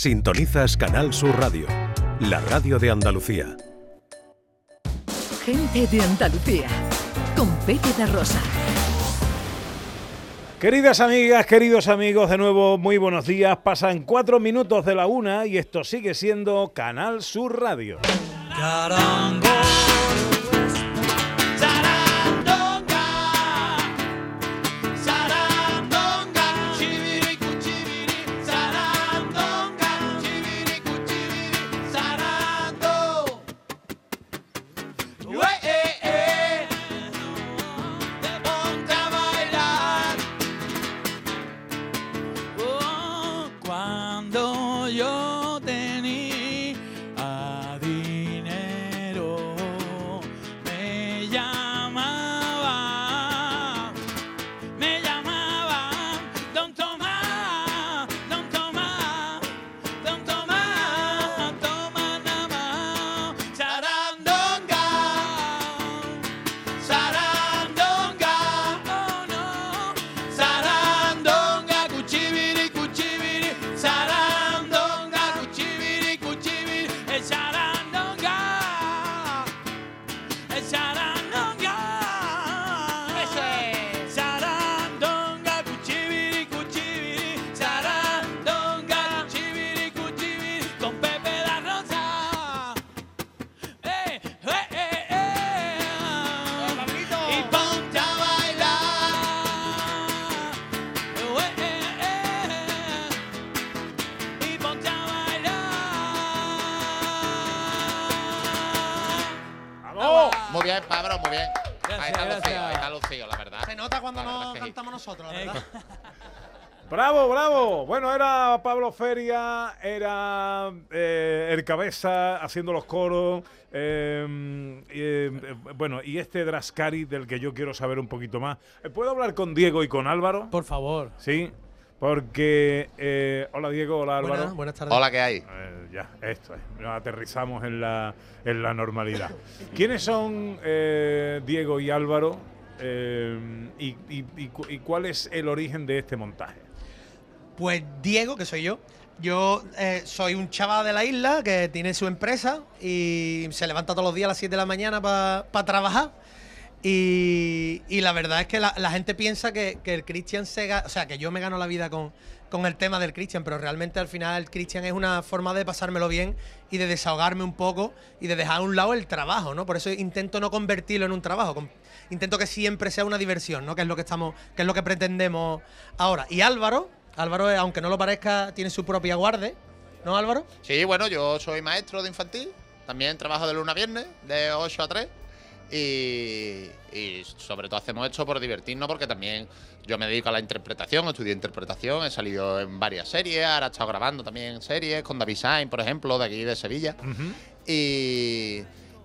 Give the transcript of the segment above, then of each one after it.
Sintonizas Canal Sur Radio, la radio de Andalucía. Gente de Andalucía, con Pepe de Rosa. Queridas amigas, queridos amigos, de nuevo muy buenos días. Pasan cuatro minutos de la una y esto sigue siendo Canal Sur Radio. Bien, Pablo, muy bien. Gracias, ahí está lucido, ahí está lucido, la verdad. Se nota cuando La no cantamos nosotros, la Eh, verdad. ¡Bravo, bravo! Bueno, era Pablo Feria, era eh, el cabeza haciendo los coros. eh, eh, bueno, y este Drascari del que yo quiero saber un poquito más. ¿Puedo hablar con Diego y con Álvaro? Por favor. Sí, porque. eh, hola Diego, hola Álvaro. Buenas, buenas tardes. Hola, ¿qué hay? Eh, ya, esto es. Nos aterrizamos en la, en la normalidad. ¿Quiénes son eh, Diego y Álvaro? Eh, y, y- y cu- y cuál es el origen de este montaje? Pues Diego, que soy yo. Yo eh, soy un chaval de la isla que tiene su empresa y se levanta todos los días a las 7 de la mañana para trabajar. Y, la verdad es que la, gente piensa que, el Christian se ga- o sea, que yo me gano la vida con, con el tema del Christian, pero realmente al final el Christian es una forma de pasármelo bien y de desahogarme un poco y de dejar a un lado el trabajo, ¿no? Por eso intento no convertirlo en un trabajo, intento que siempre sea una diversión, ¿no? Que es lo que estamos, que es lo que pretendemos ahora. Y Álvaro, Álvaro, eh, aunque no lo parezca, tiene su propia guarde, ¿no, Álvaro? Sí, bueno, yo soy maestro de infantil. También trabajo de lunes a viernes, de 8 a 3. Y, y sobre todo hacemos esto por divertirnos, porque también yo me dedico a la interpretación, estudié interpretación, he salido en varias series, ahora he estado grabando también series con David Sainz, por ejemplo, de aquí de Sevilla. Y,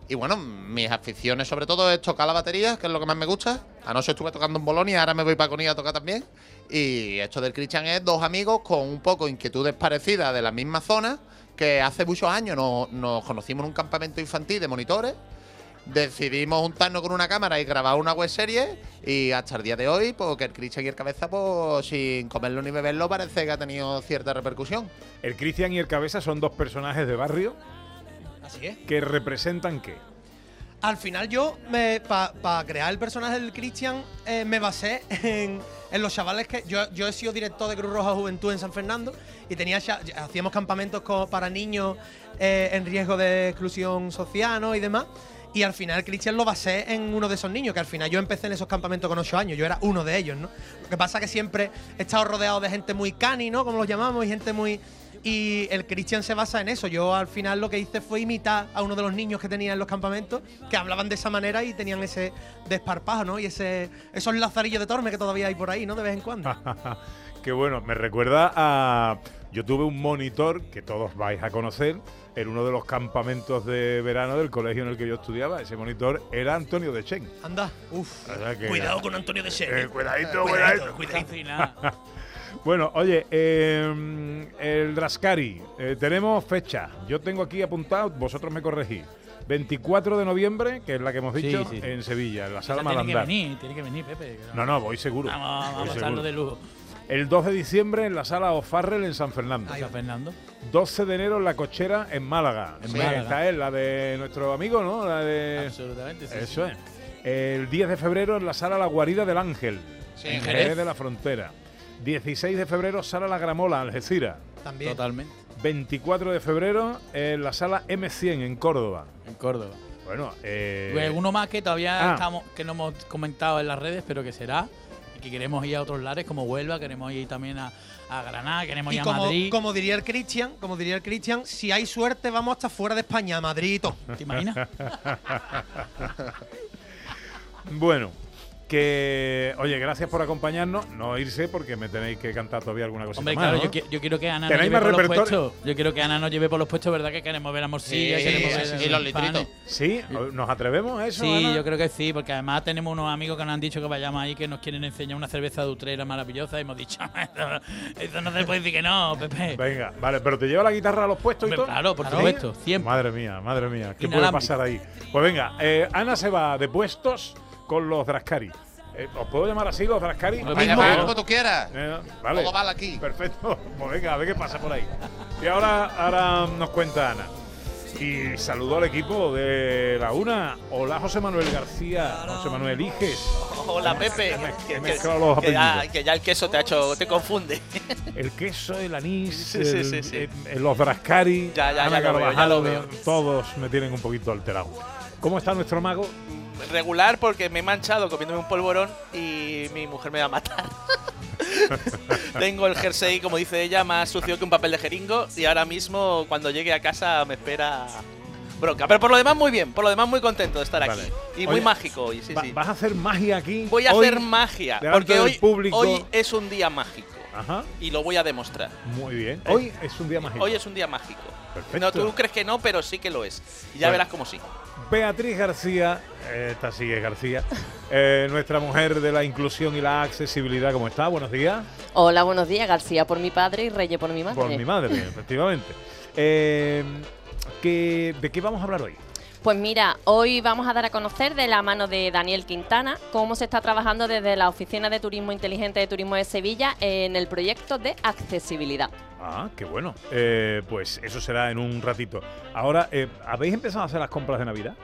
y bueno, mis aficiones sobre todo es tocar la batería, que es lo que más me gusta. Anoche estuve tocando en Bolonia, ahora me voy para Conilla a tocar también. Y esto del Christian es dos amigos con un poco inquietudes parecidas de la misma zona, que hace muchos años nos, nos conocimos en un campamento infantil de monitores. Decidimos juntarnos con una cámara y grabar una web serie y hasta el día de hoy, pues que el Christian y el Cabeza, pues sin comerlo ni beberlo, parece que ha tenido cierta repercusión. El Cristian y el Cabeza son dos personajes de barrio Así es. que representan qué. Al final yo, para crear el personaje del Christian, eh, me basé en, en los chavales que... Yo, yo he sido director de Cruz Roja Juventud en San Fernando y tenía hacíamos campamentos co- para niños eh, en riesgo de exclusión social ¿no? y demás. Y al final Christian lo basé en uno de esos niños, que al final yo empecé en esos campamentos con 8 años, yo era uno de ellos, ¿no? Lo que pasa es que siempre he estado rodeado de gente muy cani, ¿no? Como los llamamos, y gente muy... Y el Christian se basa en eso. Yo al final lo que hice fue imitar a uno de los niños que tenía en los campamentos, que hablaban de esa manera y tenían ese desparpajo, ¿no? Y ese, esos lazarillos de torme que todavía hay por ahí, ¿no? De vez en cuando. Qué bueno, me recuerda a... Yo tuve un monitor que todos vais a conocer en uno de los campamentos de verano del colegio en el que yo estudiaba. Ese monitor era Antonio de Chen. Anda, uff. O sea Cuidado con Antonio de Ser. Eh, cuidadito, Cuidadito, cuidadito. cuidadito. Bueno, oye, eh, el Rascari, eh, tenemos fecha. Yo tengo aquí apuntado, vosotros me corregís. 24 de noviembre, que es la que hemos dicho, sí. en Sevilla, en la sala tiene que venir, tiene que venir, Pepe. que No, no, voy seguro. Vamos, vamos voy a pasarlo seguro. de lujo. El 2 de diciembre en la sala O'Farrell en San Fernando. San Fernando. 12 de enero en la cochera en Málaga. En Sí, Málaga. Esta es la de nuestro amigo, ¿no? La de. Absolutamente, sí. Eso es. El 10 de febrero en la sala La Guarida del Ángel. Sí, en en Jerez Jerez. de la Frontera. 16 de febrero, sala La Gramola, Algeciras. También. Totalmente. 24 de febrero en la sala M100 en Córdoba. En Córdoba. Bueno, eh, Pues uno más que todavía ah. estamos, que no hemos comentado en las redes, pero que será. Y que queremos ir a otros lares como Huelva, queremos ir también a, a Granada, queremos Y ir a Madrid. como diría el Cristian, como diría el Cristian, si hay suerte vamos hasta fuera de España, a Madrid. ¿Te imaginas? bueno, que oye, gracias por acompañarnos. No irse porque me tenéis que cantar todavía alguna cosa Hombre, más. claro, ¿no? yo, qui- yo quiero que Ana nos ¿Tenéis lleve más por los puestos. Yo quiero que Ana nos lleve por los puestos, ¿verdad? Que queremos ver a Morcilla, Sí, queremos sí, ver sí, a y los litritos. Sí, ¿nos atrevemos a eso? Sí, Ana? yo creo que sí, porque además tenemos unos amigos que nos han dicho que vayamos ahí, que nos quieren enseñar una cerveza de Utrera maravillosa y hemos dicho, eso, eso no se puede decir que no, Pepe. Venga, vale, pero te lleva la guitarra a los puestos y Hombre, todo. claro, por ¿Sí? supuesto, siempre. Madre mía, madre mía, ¿qué puede pasar ahí? Pues venga, eh, Ana se va de puestos con los Drascari. Eh, ¿Os puedo llamar así, los Drascari? Lo Vaya, mismo. vaya, como tú quieras. Eh, vale. Todo vale aquí. Perfecto. Pues venga, a ver qué pasa por ahí. Y ahora, ahora nos cuenta Ana. Y saludo al equipo de la UNA. Hola, José Manuel García. José Manuel Iges. Hola Pepe, He que, que- mezclado los que ya, apellidos. que ya el queso te ha hecho, te confunde. El queso, el anís, Sí, sí, el- sí, sí. el- los Drascari. Ya, ya, Ana ya lo veo, ya Carvajal, lo veo. Todos me tienen un poquito alterado. ¿Cómo está nuestro mago? Regular porque me he manchado comiéndome un polvorón y mi mujer me va a matar. Tengo el jersey, como dice ella, más sucio que un papel de jeringo y ahora mismo cuando llegue a casa me espera bronca. Pero por lo demás muy bien, por lo demás muy contento de estar Vale. aquí. Y Oye, muy mágico hoy, sí, Va- sí. ¿Vas a hacer magia aquí? Voy a hoy? hacer magia porque hoy, público. hoy es un día mágico Ajá, y lo voy a demostrar. muy bien. Hoy es un día mágico. Hoy es un día mágico. Perfecto. No, tú crees que no, pero sí que lo es. Y ya Bueno. verás cómo sí. Beatriz García, esta es García, eh, nuestra mujer de la inclusión y la accesibilidad. ¿Cómo está? Buenos días. Hola, buenos días. García por mi padre y Reyes por mi madre. Por mi madre, efectivamente. Eh, ¿qué- ¿De qué vamos a hablar hoy? Pues mira, hoy vamos a dar a conocer de la mano de Daniel Quintana cómo se está trabajando desde la Oficina de Turismo Inteligente de Turismo de Sevilla en el proyecto de accesibilidad. Ah, qué bueno. Eh, pues eso será en un ratito. Ahora, eh, ¿habéis empezado a hacer las compras de Navidad?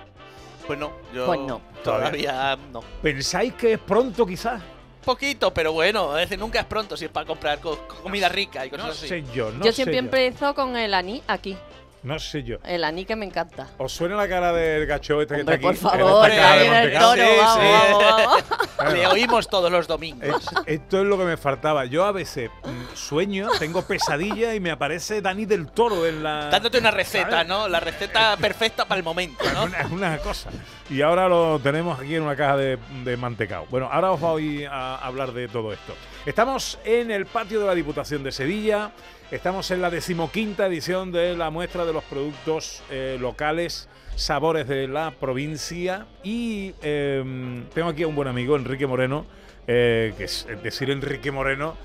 Pues no, yo Pues no. todavía no. ¿Pensáis que es pronto quizás? Poquito, pero bueno, es decir, nunca es pronto si es para comprar co- comida rica y cosas No así. sé yo, no yo sé siempre yo. empiezo con el aní aquí. No sé yo. El aní que me encanta. ¿Os suena la cara del gacho este Hombre, que por está aquí? favor, En esta caja de ahí en el Sí, vamos, sí. vamos, vamos. Le oímos todos los domingos. Es- esto es lo que me faltaba. Yo a veces mm, sueño, tengo pesadilla y me aparece Dani del Toro en la. Dándote una receta, ¿sabes? ¿no? La receta perfecta para el momento, Es ¿no? una, es una cosa. Y ahora lo tenemos aquí en una caja de, de mantecao. Bueno, ahora os voy a hablar de todo esto. Estamos en el patio de la Diputación de Sevilla. Estamos en la decimoquinta edición de la muestra de los productos eh, locales, sabores de la provincia. Y eh, tengo aquí a un buen amigo, Enrique Moreno, eh, que decir Enrique Moreno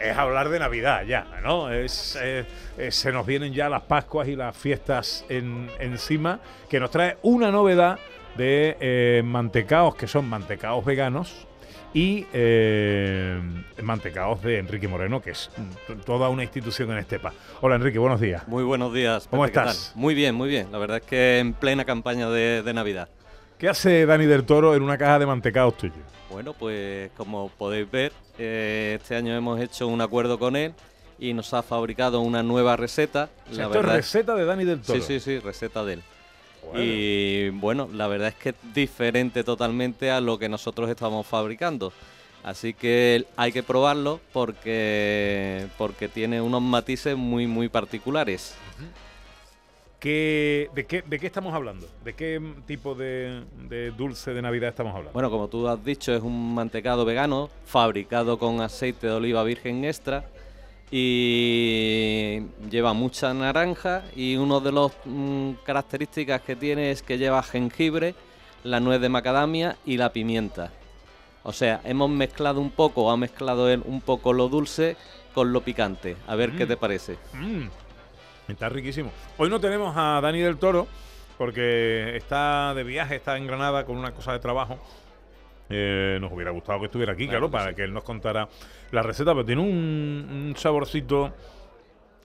es hablar de Navidad ya, ¿no? Es, eh, se nos vienen ya las Pascuas y las fiestas en- encima, que nos trae una novedad de eh, mantecaos, que son mantecaos veganos, y eh, mantecaos de Enrique Moreno, que es toda una institución en Estepa. Hola Enrique, buenos días. Muy buenos días. ¿Cómo Pepe, ¿qué estás? Muy bien, muy bien. La verdad es que en plena campaña de, de Navidad. ¿Qué hace Dani del Toro en una caja de mantecaos tuyo? Bueno, pues como podéis ver, eh, este año hemos hecho un acuerdo con él y nos ha fabricado una nueva receta. O sea, La esto es receta de Dani del Toro. Sí, sí, sí, receta de él. Bueno. Y bueno, la verdad es que es diferente totalmente a lo que nosotros estamos fabricando. Así que hay que probarlo porque, porque tiene unos matices muy, muy particulares. ¿Qué- de, qué, ¿De qué estamos hablando? ¿De qué tipo de, de dulce de Navidad estamos hablando? Bueno, como tú has dicho, es un mantecado vegano fabricado con aceite de oliva virgen extra y lleva mucha naranja y una de las características que tiene es que lleva jengibre, la nuez de macadamia y la pimienta. O sea, hemos mezclado un poco, ha mezclado él un poco lo dulce con lo picante. A ver qué Mm. te parece. Mm, está riquísimo. Hoy no tenemos a Dani del Toro porque está de viaje, está en Granada con una cosa de trabajo. Eh, nos hubiera gustado que estuviera aquí, claro, para sí. que él nos contara la receta, pero tiene un, un saborcito,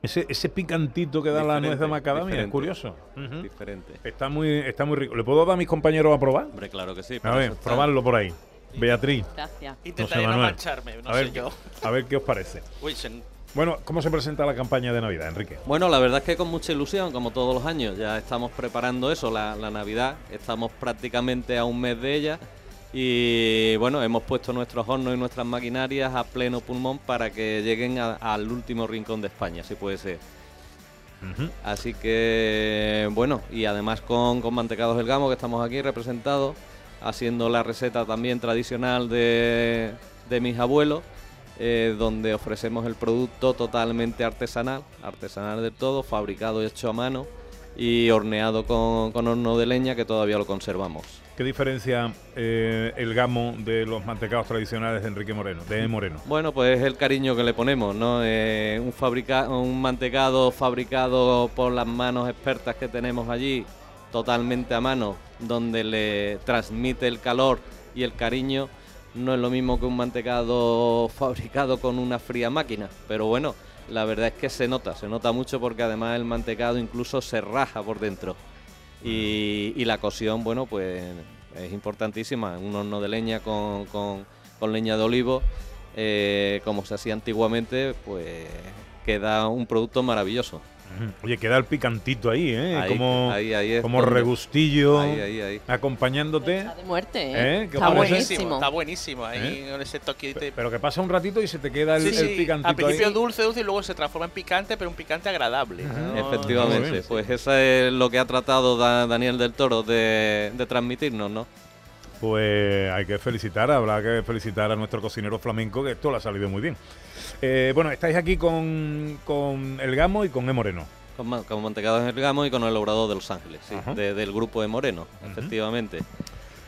ese, ese picantito que da la nuez de macadamia, es curioso. Diferente. Está muy, está muy rico. ¿Le puedo dar a mis compañeros a probar? Hombre, claro que sí. A ver, probarlo por ahí. Beatriz, Gracias. Intentaré no Manuel. mancharme, no a, sé ver, yo. a ver qué os parece. Bueno, ¿cómo se presenta la campaña de Navidad, Enrique? Bueno, la verdad es que con mucha ilusión, como todos los años, ya estamos preparando eso, la, la Navidad, estamos prácticamente a un mes de ella y bueno, hemos puesto nuestros hornos y nuestras maquinarias a pleno pulmón para que lleguen a- al último rincón de España, si puede ser. Así que bueno, y además con, con Mantecados del Gamo, que estamos aquí representados, haciendo la receta también tradicional de, de mis abuelos, eh, donde ofrecemos el producto totalmente artesanal, artesanal del todo, fabricado y hecho a mano y horneado con, con horno de leña que todavía lo conservamos. ¿Qué diferencia eh, el gamo de los mantecados tradicionales de Enrique Moreno, de Moreno? Bueno, pues es el cariño que le ponemos, ¿no? Eh, un, fabrica un mantecado fabricado por las manos expertas que tenemos allí, totalmente a mano, donde le transmite el calor y el cariño, no es lo mismo que un mantecado fabricado con una fría máquina. Pero bueno, la verdad es que se nota, se nota mucho porque además el mantecado incluso se raja por dentro. Y, la cocción, bueno, pues es importantísima. Un horno de leña con, con- con leña de olivo, eh, como se hacía antiguamente, pues queda un producto maravilloso. Oye, queda el picantito ahí, ¿eh? Ahí, como ahí, ahí es como donde- regustillo Ahí, ahí, ahí. acompañándote. Está de muerte, ¿Eh? ¿eh? ¿Qué Está buenísimo. Está buenísimo ahí con ese toquito. Pero que pasa un ratito y se te queda el, Sí, el picantito Al principio ahí. dulce, dulce y luego se transforma en picante, pero un picante agradable. ¿no? Muy Efectivamente, bien. pues eso es lo que ha tratado Da- Daniel del Toro de, de transmitirnos, ¿no? Pues hay que felicitar, habrá que felicitar a nuestro cocinero flamenco, que esto le ha salido muy bien. Eh, bueno, estáis aquí con, con el Gamo y con E Moreno. Con, con mantecados en el gamo y con el obrador de Los Ángeles, sí, de- del grupo de Moreno, efectivamente.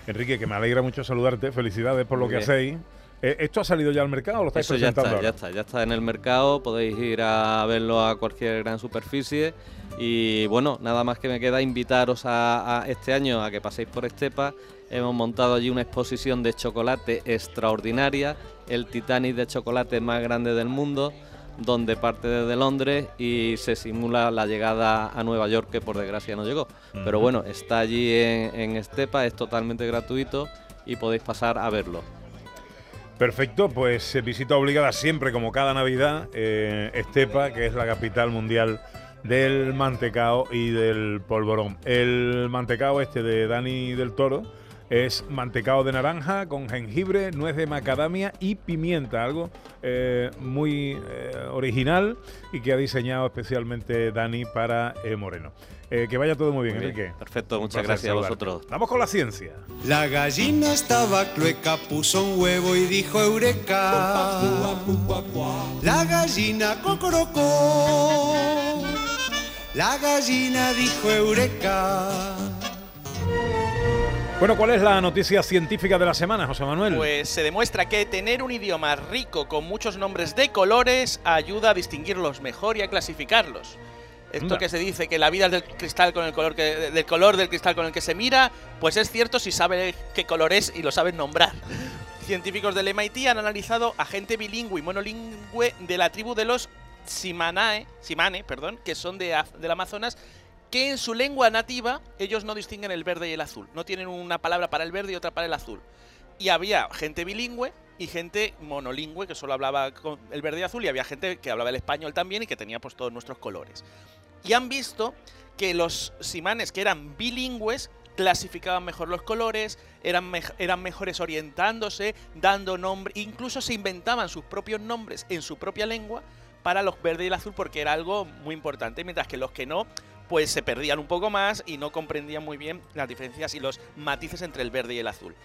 Enrique, que me alegra mucho saludarte, felicidades por lo Muy que bien. hacéis. Eh, ¿Esto ha salido ya al mercado o lo estáis Eso ya presentando está, ya está, ya está en el mercado, podéis ir a verlo a cualquier gran superficie y bueno, nada más que me queda invitaros a, a este año a que paséis por Estepa. Hemos montado allí una exposición de chocolate extraordinaria, el Titanic de chocolate más grande del mundo, donde parte desde Londres y se simula la llegada a Nueva York, que por desgracia no llegó. Pero bueno, está allí en, en Estepa, es totalmente gratuito y podéis pasar a verlo. Perfecto, pues eh, visita obligada siempre, como cada Navidad, eh, Estepa, que es la capital mundial del mantecao y del polvorón. El mantecao este de Dani del Toro es mantecao de naranja con jengibre, nuez de macadamia y pimienta, algo eh, muy eh, original y que ha diseñado especialmente Dani para eh, Moreno. Eh, que vaya todo muy bien, Muy bien, Enrique. perfecto, muchas placer gracias a vosotros. Vamos con la ciencia. La gallina estaba clueca, puso un huevo y dijo eureka. La gallina cocorocó. La gallina dijo eureka. Bueno, ¿cuál es la noticia científica de la semana, José Manuel? Pues se demuestra que tener un idioma rico con muchos nombres de colores ayuda a distinguirlos mejor y a clasificarlos. Esto Anda. que se dice que la vida es del cristal con el color que, del color del cristal con el que se mira, pues es cierto si sabe qué color es y lo saben nombrar. Científicos del MIT han analizado a gente bilingüe y monolingüe de la tribu de los Simanae, Simane, perdón, que son de, del Amazonas, que en su lengua nativa ellos no distinguen el verde y el azul. No tienen una palabra para el verde y otra para el azul. Y había gente bilingüe y gente monolingüe que solo hablaba el verde y azul y había gente que hablaba el español también y que tenía pues todos nuestros colores. Y han visto que los simanes que eran bilingües clasificaban mejor los colores, eran, eran mejores orientándose, dando nombre, incluso se inventaban sus propios nombres en su propia lengua para los verde y el azul porque era algo muy importante, mientras que los que no, pues se perdían un poco más y no comprendían muy bien las diferencias y los matices entre el verde y el azul.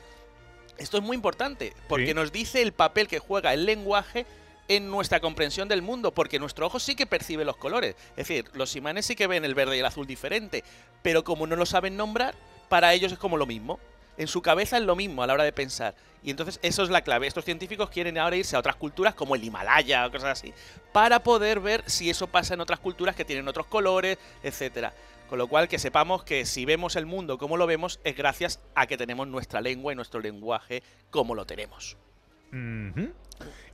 Esto es muy importante porque Sí. nos dice el papel que juega el lenguaje en nuestra comprensión del mundo, porque nuestro ojo sí que percibe los colores. Es decir, los imanes sí que ven el verde y el azul diferente, pero como no lo saben nombrar, para ellos es como lo mismo. En su cabeza es lo mismo a la hora de pensar. Y entonces eso es la clave. Estos científicos quieren ahora irse a otras culturas como el Himalaya o cosas así, para poder ver si eso pasa en otras culturas que tienen otros colores, etcétera. Con lo cual que sepamos que si vemos el mundo como lo vemos es gracias a que tenemos nuestra lengua y nuestro lenguaje como lo tenemos.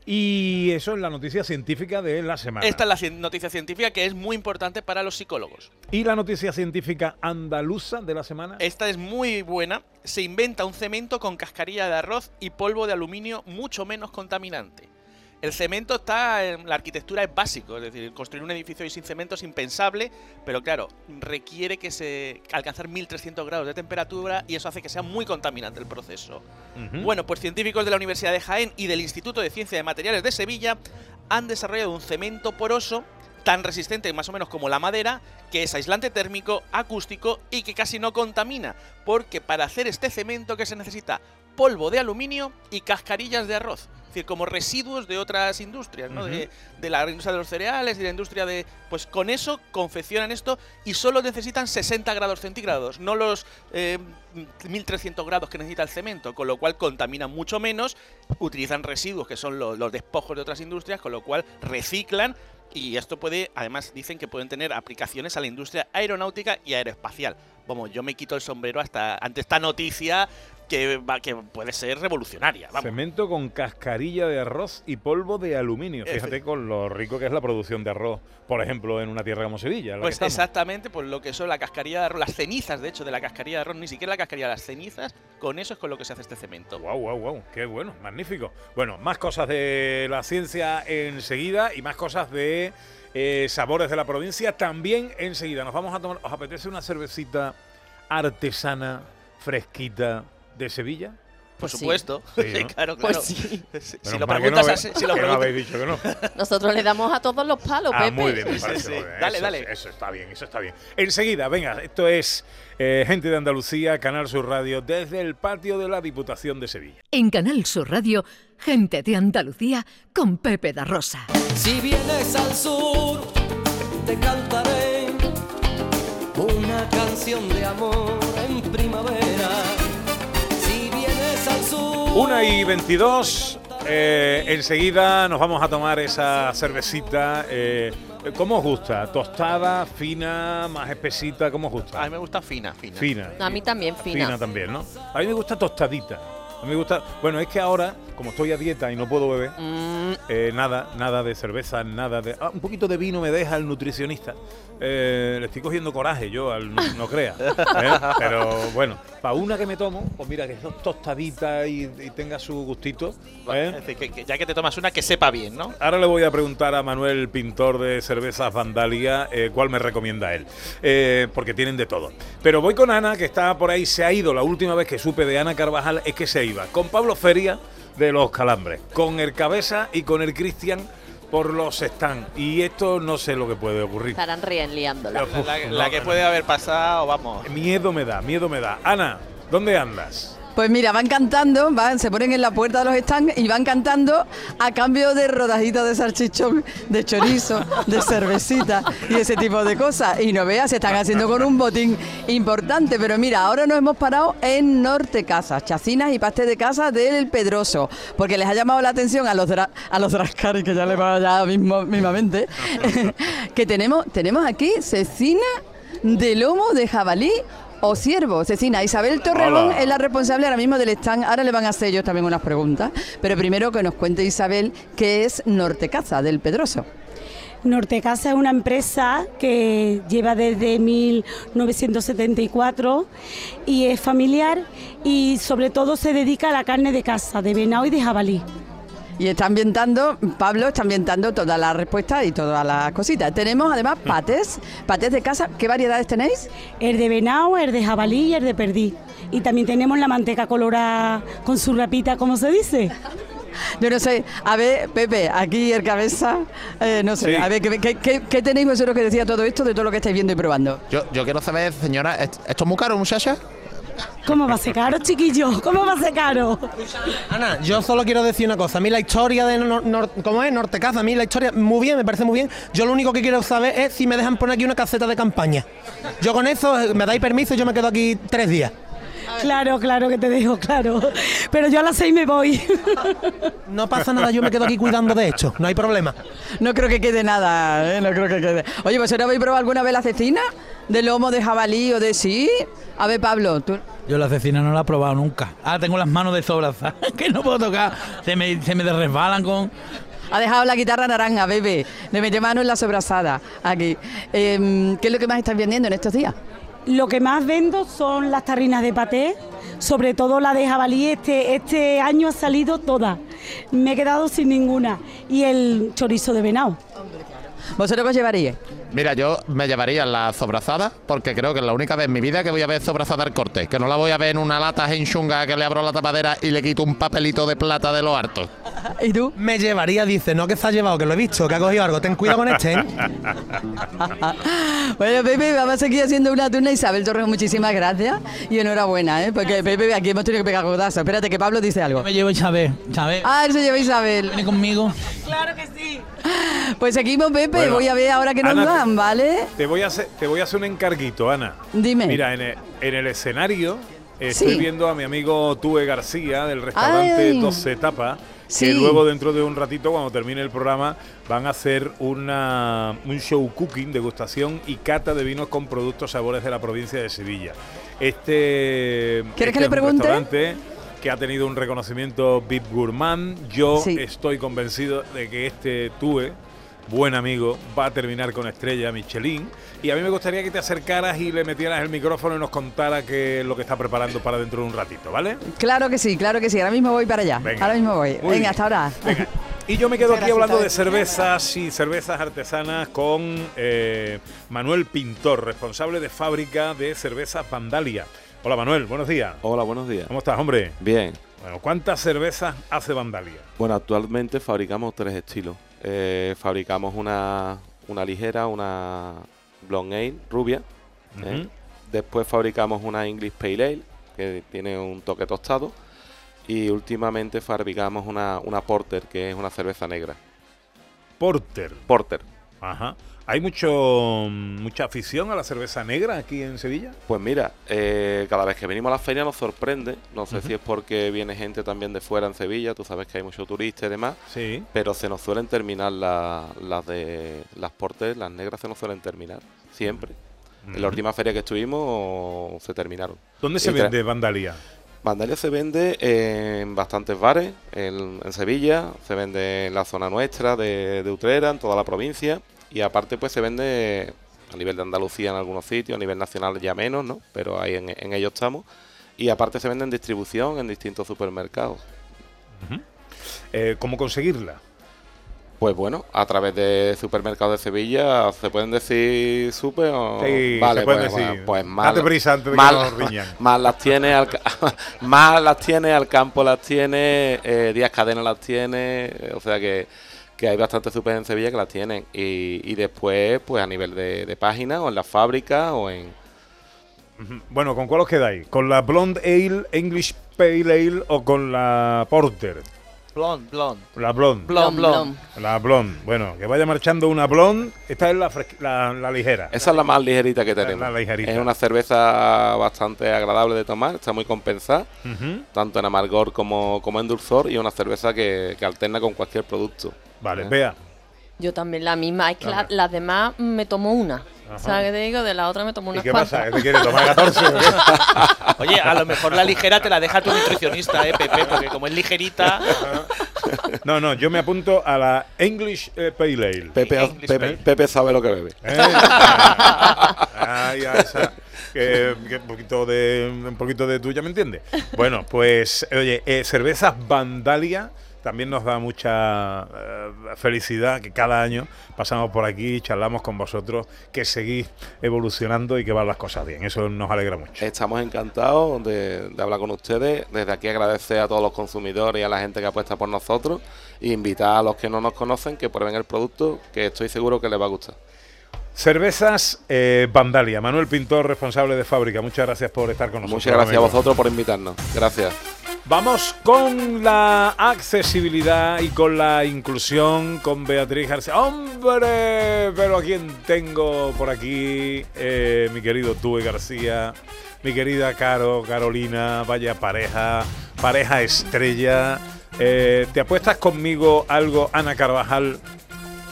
Y eso es la noticia científica de la semana. Esta es la cien- noticia científica que es muy importante para los psicólogos. ¿Y la noticia científica andaluza de la semana? Esta es muy buena. Se inventa un cemento con cascarilla de arroz y polvo de aluminio mucho menos contaminante. El cemento está en la arquitectura es básico, es decir, construir un edificio sin cemento es impensable, pero claro, requiere que se alcanzar 1300 grados de temperatura y eso hace que sea muy contaminante el proceso. Bueno, pues científicos de la Universidad de Jaén y del Instituto de Ciencia de Materiales de Sevilla han desarrollado un cemento poroso tan resistente más o menos como la madera, que es aislante térmico, acústico y que casi no contamina, porque para hacer este cemento que se necesita polvo de aluminio y cascarillas de arroz, es decir, como residuos de otras industrias, ¿no? de, de la industria de los cereales de la industria de... Pues con eso confeccionan esto y solo necesitan 60 grados centígrados, no los eh, 1300 grados que necesita el cemento, con lo cual contamina mucho menos, utilizan residuos que son lo- los despojos de otras industrias, con lo cual reciclan y esto puede, además dicen que pueden tener aplicaciones a la industria aeronáutica y aeroespacial. Vamos, yo me quito el sombrero hasta ante esta noticia que, va- que puede ser revolucionaria. Vamos. Cemento con cascarilla de arroz y polvo de aluminio. Fíjate con lo rico que es la producción de arroz, por ejemplo, en una tierra como Sevilla. Pues exactamente, pues lo que son la cascarilla de arroz, las cenizas, de hecho, de la cascarilla de arroz, ni siquiera la cascarilla, las cenizas, con eso es con lo que se hace este cemento. Wow, wow, wow, qué bueno, magnífico. Bueno, más cosas de la ciencia enseguida y más cosas de eh, sabores de la provincia también enseguida. Nos vamos a tomar, ¿os apetece una cervecita artesana, fresquita de Sevilla? Por Pues supuesto, Sí, Sí, ¿no? claro, Pues claro. sí. Si lo no preguntas así, si lo no preguntas- habéis dicho que no. Nosotros le damos a todos los palos, Ah, Pepe. muy bien, me parece sí. muy bien. Dale, Eso- dale. Eso está bien, eso está bien. Enseguida, venga, esto es eh, Gente de Andalucía, Canal Sur Radio, desde el patio de la Diputación de Sevilla. En Canal Sur Radio, gente de Andalucía con Pepe da Rosa. Si vienes al sur, te cantaré una canción de amor en primavera. Si vienes al sur. Una y 22. eh, enseguida nos vamos a tomar esa cervecita. eh, ¿Cómo os gusta? ¿Tostada, fina, más espesita? ¿Cómo os gusta? A mí me gusta fina, fina. Fina. A mí también, fina. Fina también, ¿no? A mí me gusta tostadita. A mí me gusta. Bueno, es que ahora, como estoy a dieta y no puedo beber, Mm, eh, nada, nada de cerveza, nada de. Ah, un poquito de vino me deja el nutricionista. Eh, le estoy cogiendo coraje yo, al, no, no crea. ¿eh? Pero bueno, para una que me tomo, pues mira, que es tostadita y, y tenga su gustito. ¿eh? Es decir, que, que ya que te tomas una, que sepa bien, ¿no? Ahora le voy a preguntar a Manuel, pintor de cervezas Vandalia, cuál me recomienda él. Porque tienen de todo. Pero voy con Ana, que está por ahí, se ha ido. La última vez que supe de Ana Carvajal es que se iba. Con Pablo Feria de Los Calambres, con el Cabeza y con el Cristian por los stand. Y esto no sé lo que puede ocurrir. estarán liándola. Uf, La, no, la que no. puede haber pasado, vamos. Miedo me da, miedo me da. Ana, ¿dónde andas? Pues mira, van cantando, van, se ponen en la puerta de los stands y van cantando a cambio de rodajitas de salchichón, de chorizo, de cervecita y ese tipo de cosas. Y no veas, se están haciendo con un botín importante. Pero mira, ahora nos hemos parado en Norte Casa, chacinas y pastel de casa del Pedroso, porque les ha llamado la atención a los dra- a los drascari, que ya le va ya mismo, mismamente, que tenemos, tenemos aquí cecina de lomo de jabalí o ciervo. Cecina, Isabel Torrejón Hola. es la responsable ahora mismo del stand. Ahora le van a hacer ellos también unas preguntas. Pero primero que nos cuente Isabel qué es Nortecaza del Pedroso. Nortecasa es una empresa que lleva desde 1974 y es familiar y sobre todo se dedica a la carne de caza, de venado y de jabalí. Y está ambientando, Pablo está ambientando todas las respuestas y todas las cositas. Tenemos además patés, patés de casa. ¿Qué variedades tenéis? El de venado, el de jabalí y el de perdí. Y también tenemos la manteca colorada con su rapita, ¿cómo se dice? Yo no sé, a ver, Pepe, aquí el cabeza, eh, no sé, Sí. a ver, ¿qué, qué, qué- qué tenéis vosotros que decía todo esto de todo lo que estáis viendo y probando? Yo, yo quiero saber, señora, ¿est- ¿esto es muy caro, muchacha? ¿Cómo va a ser caro, chiquillo? ¿Cómo va a ser caro? Ana, yo solo quiero decir una cosa. A mí la historia de ¿cómo es? Nortecaza, a mí la historia muy bien, me parece muy bien. Yo lo único que quiero saber es si me dejan poner aquí una caseta de campaña. Yo con eso eh, me dais permiso yo me quedo aquí tres días. Claro, claro que te dejo, claro. Pero yo a las seis me voy. No pasa nada, yo me quedo aquí cuidando de esto, no hay problema. No creo que quede nada, ¿eh? no creo que quede. Oye, ¿vosotros habéis probado alguna vez la cecina? de lomo de jabalí o de sí. A ver, Pablo, tú. Yo la cecina no la he probado nunca. Ah, tengo las manos desobrazadas, que no puedo tocar. Se me, se me resbalan con... Ha dejado la guitarra naranja, bebé. Le mete mano en la sobrasada. Aquí. Em, ¿Qué es lo que más estás vendiendo en estos días? Lo que más vendo son las tarrinas de paté, sobre todo la de jabalí. Este, este año ha salido toda. Me he quedado sin ninguna. Y el chorizo de venado. ¿Vosotros qué llevaríais? Mira, yo me llevaría la sobrazada porque creo que es la única vez en mi vida que voy a ver sobrazada al corte. Que no la voy a ver en una lata chunga que le abro la tapadera y le quito un papelito de plata de lo harto. ¿Y tú? Me llevaría, dice, no que se ha llevado, que lo he visto, que ha cogido algo. Ten cuidado con este, ¿eh? Bueno, Pepe, vamos a seguir haciendo una turna. Isabel Torres, muchísimas gracias y enhorabuena, ¿eh? Porque Pepe, aquí hemos tenido que pegar godazo. Espérate que Pablo dice algo. Me llevo Isabel. Isabel. Ah, él se lleva Isabel. Viene conmigo. Claro que sí. Pues seguimos, Pepe. Bueno, voy a ver ahora que nos Ana, dan, ¿vale? Te voy a hacer, te voy a hacer un encarguito, Ana. Dime. Mira, en el, en el escenario estoy Sí. viendo a mi amigo Tue García del restaurante Ay. 12 Tapas. Sí. Que luego, dentro de un ratito, cuando termine el programa, van a hacer una, un show cooking, degustación y cata de vinos con productos sabores de la provincia de Sevilla. Este, ¿Quieres que este le pregunte? restaurante que ha tenido un reconocimiento VIP Gourmand. Yo Sí. estoy convencido de que este Tue, buen amigo, va a terminar con estrella Michelin. Y a mí me gustaría que te acercaras y le metieras el micrófono y nos contara qué es lo que está preparando para dentro de un ratito, ¿vale? Claro que sí, claro que sí. Ahora mismo voy para allá. Venga. Ahora mismo voy. Muy Venga, bien. hasta ahora. Venga. Y yo me quedo aquí hablando de cervezas y cervezas artesanas con eh, Manuel Pintor, responsable de fábrica de cervezas Vandalia. Hola Manuel, buenos días. Hola, buenos días. ¿Cómo estás, hombre? Bien. Bueno, ¿cuántas cervezas hace Vandalia? Bueno, actualmente fabricamos tres estilos. Eh, fabricamos una, una ligera, una blonde ale rubia. ¿eh? Después fabricamos una English Pale Ale, que tiene un toque tostado. Y últimamente fabricamos una, una Porter, que es una cerveza negra. Porter. Porter. Ajá. ¿Hay mucho mucha afición a la cerveza negra aquí en Sevilla? Pues mira, eh, cada vez que venimos a la feria nos sorprende. No sé si es porque viene gente también de fuera en Sevilla. Tú sabes que hay muchos turistas y demás. Sí. Pero se nos suelen terminar la- las de las portes, las negras se nos suelen terminar. Siempre. En la última feria que estuvimos se terminaron. ¿Dónde se Y vende Vandalia? Vandalia se vende en bastantes bares, en, en Sevilla, se vende en la zona nuestra de, de Utrera, en toda la provincia, y aparte pues se vende a nivel de Andalucía en algunos sitios, a nivel nacional ya menos, ¿no? Pero ahí en, en ello estamos. Y aparte se vende en distribución en distintos supermercados. Eh, ¿Cómo conseguirla? Pues bueno, a través de supermercados de Sevilla, ¿se pueden decir super o...? Sí, vale, se pueden pues, decir. bueno, pues más, Date prisa antes de que más, nos más las tiene al, más las tiene al campo las tiene eh, Díaz Cadena las tiene eh, o sea que, que hay bastantes super en Sevilla que las tienen y, y después pues a nivel de, de página o en la fábrica o en. Bueno, ¿con cuál os quedáis? ¿Con la Blonde Ale, English Pale Ale o con la Porter? Blond, blond. La Blonde. Blonde, blonde. La Blonde. Bueno, que vaya marchando una Blonde. Esta es la, la, la ligera. esa es la más ligerita que tenemos la ligerita. es una cerveza bastante agradable de tomar está muy compensada tanto en amargor como, como en dulzor y una cerveza que, que alterna con cualquier producto. Vale, vea. Yo también la misma, es que la- las demás me tomo una. Ajá. ¿Sabes qué te digo? De la otra me tomo ¿Y unas qué cuantas. pasa? ¿Te quiere tomar 14? o qué? Oye, a lo mejor la ligera te la deja tu nutricionista, ¿eh, Pepe? Porque como es ligerita. No, no, yo me apunto a la English eh, Pale Ale. Pepe, English Pepe, Pale. Pepe sabe lo que bebe. ¿Eh? Ah, ya, esa, que, que un poquito de un poquito de tuya, ¿me entiendes? Bueno, pues oye, eh, cervezas Vandalia también nos da mucha eh, felicidad que cada año pasamos por aquí, charlamos con vosotros, que seguís evolucionando y que van las cosas bien. Eso nos alegra mucho. Estamos encantados de, hablar con ustedes. Desde aquí agradecer a todos los consumidores y a la gente que apuesta por nosotros. E invitar a los que no nos conocen que prueben el producto, que estoy seguro que les va a gustar. Cervezas eh, Vandalia. Manuel Pintor, responsable de fábrica. Muchas gracias por estar con nosotros. Muchas gracias a vosotros por invitarnos. Gracias. Vamos con la accesibilidad y con la inclusión con Beatriz García. ¡Hombre! Pero a quién tengo por aquí, Eh, mi querido Tue García, mi querida Caro, Carolina, vaya pareja, pareja estrella. Eh, ¿Te apuestas conmigo algo, Ana Carvajal,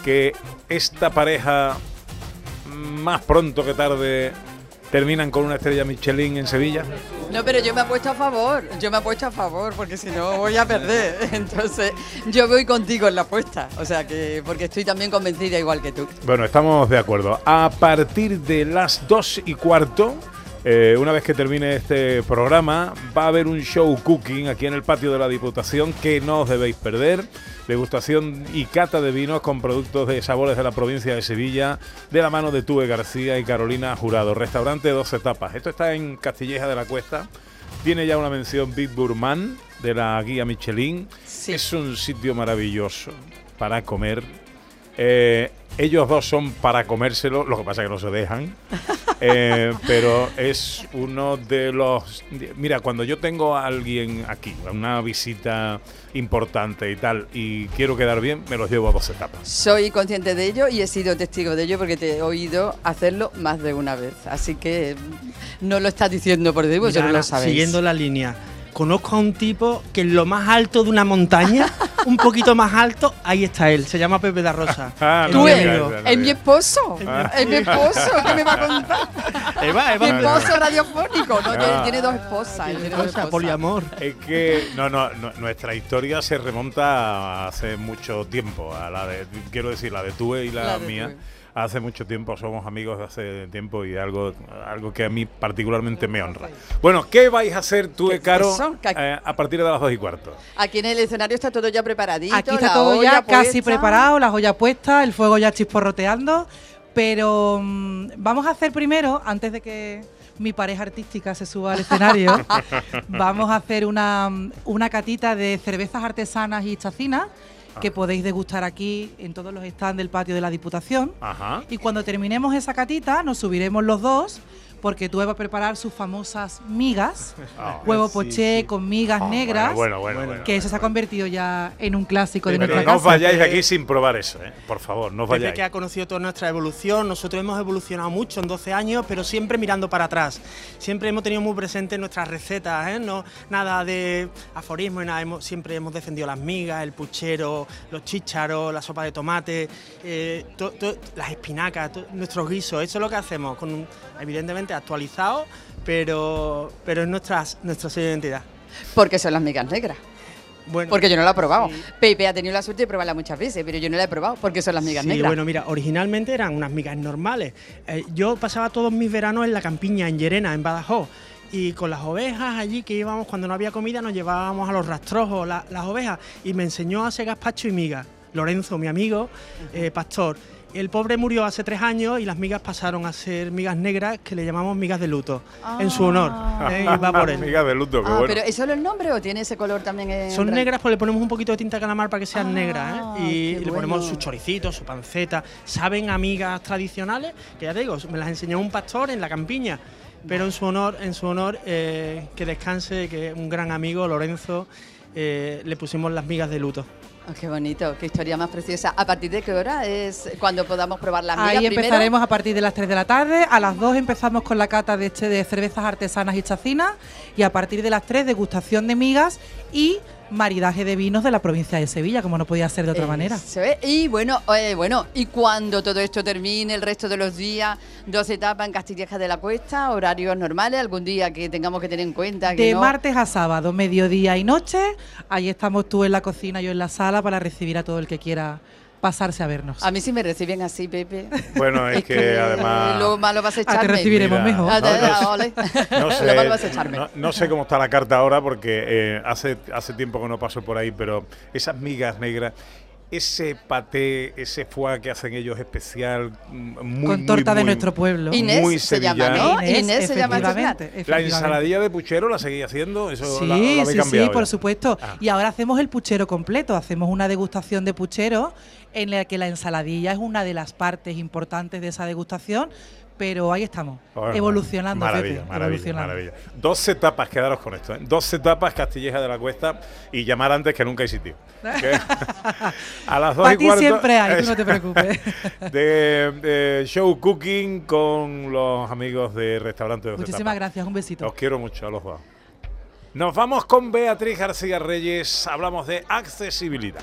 que esta pareja más pronto que tarde terminan con una estrella Michelin en Sevilla. No, pero yo me he puesto a favor, yo me he puesto a favor, porque si no voy a perder. Entonces, yo voy contigo en la apuesta. O sea que, porque estoy también convencida igual que tú. Bueno, estamos de acuerdo. A partir de las dos y cuarto, eh, una vez que termine este programa, va a haber un show cooking aquí en el patio de la Diputación que no os debéis perder. Degustación y cata de vinos con productos de sabores de la provincia de Sevilla, de la mano de Tue García y Carolina Jurado. Restaurante Dos Etapas. Esto está en Castilleja de la Cuesta. Tiene ya una mención Big Gourmand de la guía Michelin. Es un sitio maravilloso para comer. Eh, ellos dos son para comérselo, lo que pasa es que no se dejan. Eh, pero es uno de los. Mira, cuando yo tengo a alguien aquí, una visita importante y tal, y quiero quedar bien, me los llevo a dos etapas. Soy consciente de ello y he sido testigo de ello porque te he oído hacerlo más de una vez. Así que no lo estás diciendo por Dios, yo no lo sabéis. Siguiendo la línea. Conozco a un tipo que en lo más alto de una montaña, un poquito más alto, ahí está él. Se llama Pepe da Rosa. Ah, Tú eres, es mi esposo, es mi esposo, ¿qué me va a contar? Eva, Mi Eva. esposo radiofónico, no, Ah. él tiene dos esposas. él tiene dos esposas. poliamor. Es que no, no, no, nuestra historia se remonta a hace mucho tiempo, a la de, quiero decir, la de Tue y la, mía. Tue. Hace mucho tiempo, somos amigos de hace tiempo y algo, algo que a mí particularmente me honra. Bueno, ¿qué vais a hacer tú, Caro, eh, a partir de las dos y cuarto? Aquí en el escenario está todo ya preparadito. Aquí está la todo ya casi puesta. preparado, la joya puesta, el fuego ya chisporroteando. Pero mm, vamos a hacer primero, antes de que mi pareja artística se suba al escenario, vamos a hacer una, mm, una catita de cervezas artesanas y chacinas que podéis degustar aquí en todos los stands del patio de la Diputación. Ajá. Y cuando terminemos esa catita, nos subiremos los dos, porque tú vas a preparar sus famosas migas, Ah, huevo sí, poché sí. con migas Ah, negras, bueno, bueno, bueno, bueno, que eso se ha convertido ya en un clásico de nuestra no os casa. vayáis de aquí sin probar eso, ¿eh? por favor, no os Pepe vayáis. que ha conocido toda nuestra evolución, nosotros hemos evolucionado mucho en 12 años, pero siempre mirando para atrás. Siempre hemos tenido muy presente nuestras recetas, ¿eh? no, nada de aforismo y nada, hemos- siempre hemos defendido las migas, el puchero, los chícharos, la sopa de tomate, eh, to- to- las espinacas, to- nuestros guisos, eso es lo que hacemos, con un- actualizado, pero, pero es nuestra, nuestra de identidad. Porque son las migas negras. Bueno, Porque yo no la he probado. Pepe ha tenido la suerte de probarla muchas veces, pero yo no la he probado porque son las migas Sí, negras. bueno, mira, originalmente eran unas migas normales. Eh, yo pasaba todos mis veranos en la campiña, en Llerena, en Badajoz. Y con las ovejas allí que íbamos, cuando no había comida, nos llevábamos a los rastrojos la- las ovejas. Y me enseñó a hacer gazpacho y migas. Lorenzo, mi amigo, eh, pastor. El pobre murió hace tres años y las migas pasaron a ser migas negras que le llamamos migas de luto, en su honor. eh, y va por él. Migas de luto, qué Ah, bueno. pero ¿es solo el nombre o tiene ese color también? en Son negras, pues le ponemos un poquito de tinta calamar para que sean negras, ¿eh? Y, le ponemos bueno. su choricito, su panceta. Saben amigas tradicionales, que ya te digo, me las enseñó un pastor en la campiña. Pero en su honor, en su honor, eh, que descanse, que un gran amigo, Lorenzo, eh, le pusimos las migas de luto. Oh, qué bonito, qué historia más preciosa. ¿A partir de qué hora es cuando podamos probar las migas? Ahí Primero, empezaremos a partir de las 3 de la tarde, a las 2 empezamos con la cata de, este, de cervezas artesanas y chacinas y a partir de las 3 degustación de migas y maridaje de vinos de la provincia de Sevilla, como no podía ser de otra manera. Eso es. Y bueno, eh, bueno, y cuando todo esto termine, el resto de los días, dos etapas en Castilleja de la Cuesta, horarios normales, algún día que tengamos que tener en cuenta que De no- martes a sábado, mediodía y noche, ahí estamos tú en la cocina, yo en la sala para recibir a todo el que quiera pasarse a vernos. A mí sí me reciben así, Pepe. Bueno, es, que, además... Lo malo vas a Ah, te echarme. recibiremos Mira, mejor. No, Lo sé, malo vas a echarme. no, no sé cómo está la carta ahora porque eh, hace, hace tiempo que no paso por ahí, pero esas migas negras, ese paté, ese foie que hacen ellos especial, mm, muy, Con muy, torta de muy- nuestro pueblo. Inés muy se llama. ¿no? Inés, se llama. La ensaladilla de puchero la seguís haciendo, eso Sí, la, la sí, cambiado sí, por ya? supuesto. Ah. Y ahora hacemos el puchero completo, hacemos una degustación de puchero en la que la ensaladilla es una de las partes importantes de esa degustación, pero ahí estamos, Bueno, evolucionando, Maravilla, Pepe, maravilla, evolucionando. maravilla. Dos etapas, quedaros con esto. ¿eh? Dos etapas Castilleja de la Cuesta y llamar antes que nunca hay sitio. A las dos Para ti siempre hay, tú no te preocupes. De, de show cooking con los amigos de Restaurante Dos Muchísimas Etapas. gracias, un besito. Os quiero mucho a los dos. Nos vamos con Beatriz García Reyes. Hablamos de accesibilidad.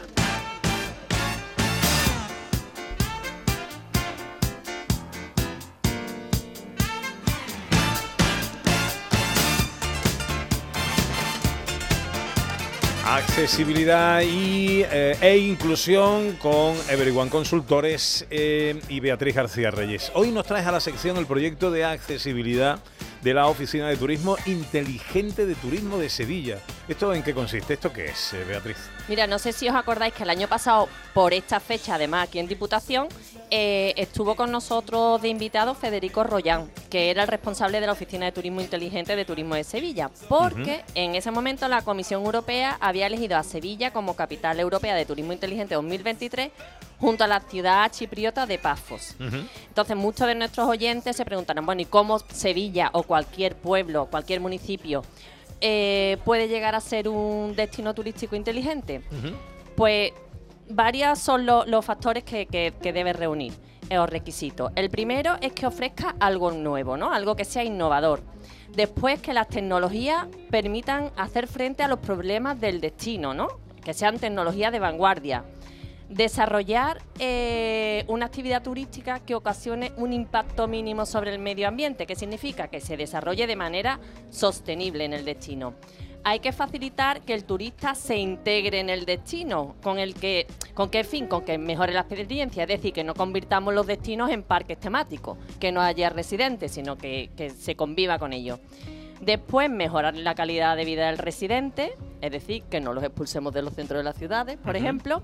Accesibilidad y, eh, e inclusión con Everyone Consultores eh, y Beatriz García Reyes. Hoy nos traes a la sección el proyecto de accesibilidad de la Oficina de Turismo Inteligente de Turismo de Sevilla. ¿Esto en qué consiste? ¿Esto qué es, eh, Beatriz? Mira, no sé si os acordáis que el año pasado, por esta fecha, además aquí en Diputación, eh, estuvo con nosotros de invitado Federico Royán, que era el responsable de la Oficina de Turismo Inteligente de Turismo de Sevilla, porque en ese momento la Comisión Europea había elegido a Sevilla como capital europea de Turismo Inteligente 2023 junto a la ciudad chipriota de Pafos. Entonces muchos de nuestros oyentes se preguntarán, bueno, ¿y cómo Sevilla o cualquier pueblo, cualquier municipio eh, puede llegar a ser un destino turístico inteligente? Pues varios son lo- los factores que, que, que debe reunir los requisitos. El primero es que ofrezca algo nuevo, ¿no? Algo que sea innovador. Después que las tecnologías permitan hacer frente a los problemas del destino, ¿no? Que sean tecnologías de vanguardia. Desarrollar eh, una actividad turística que ocasione un impacto mínimo sobre el medio ambiente, que significa que se desarrolle de manera sostenible en el destino. Hay que facilitar que el turista se integre en el destino, con el que, con qué fin, con que mejore la experiencia, es decir, que no convirtamos los destinos en parques temáticos, que no haya residentes, sino que, que se conviva con ellos. Después, mejorar la calidad de vida del residente, es decir, que no los expulsemos de los centros de las ciudades, por ejemplo.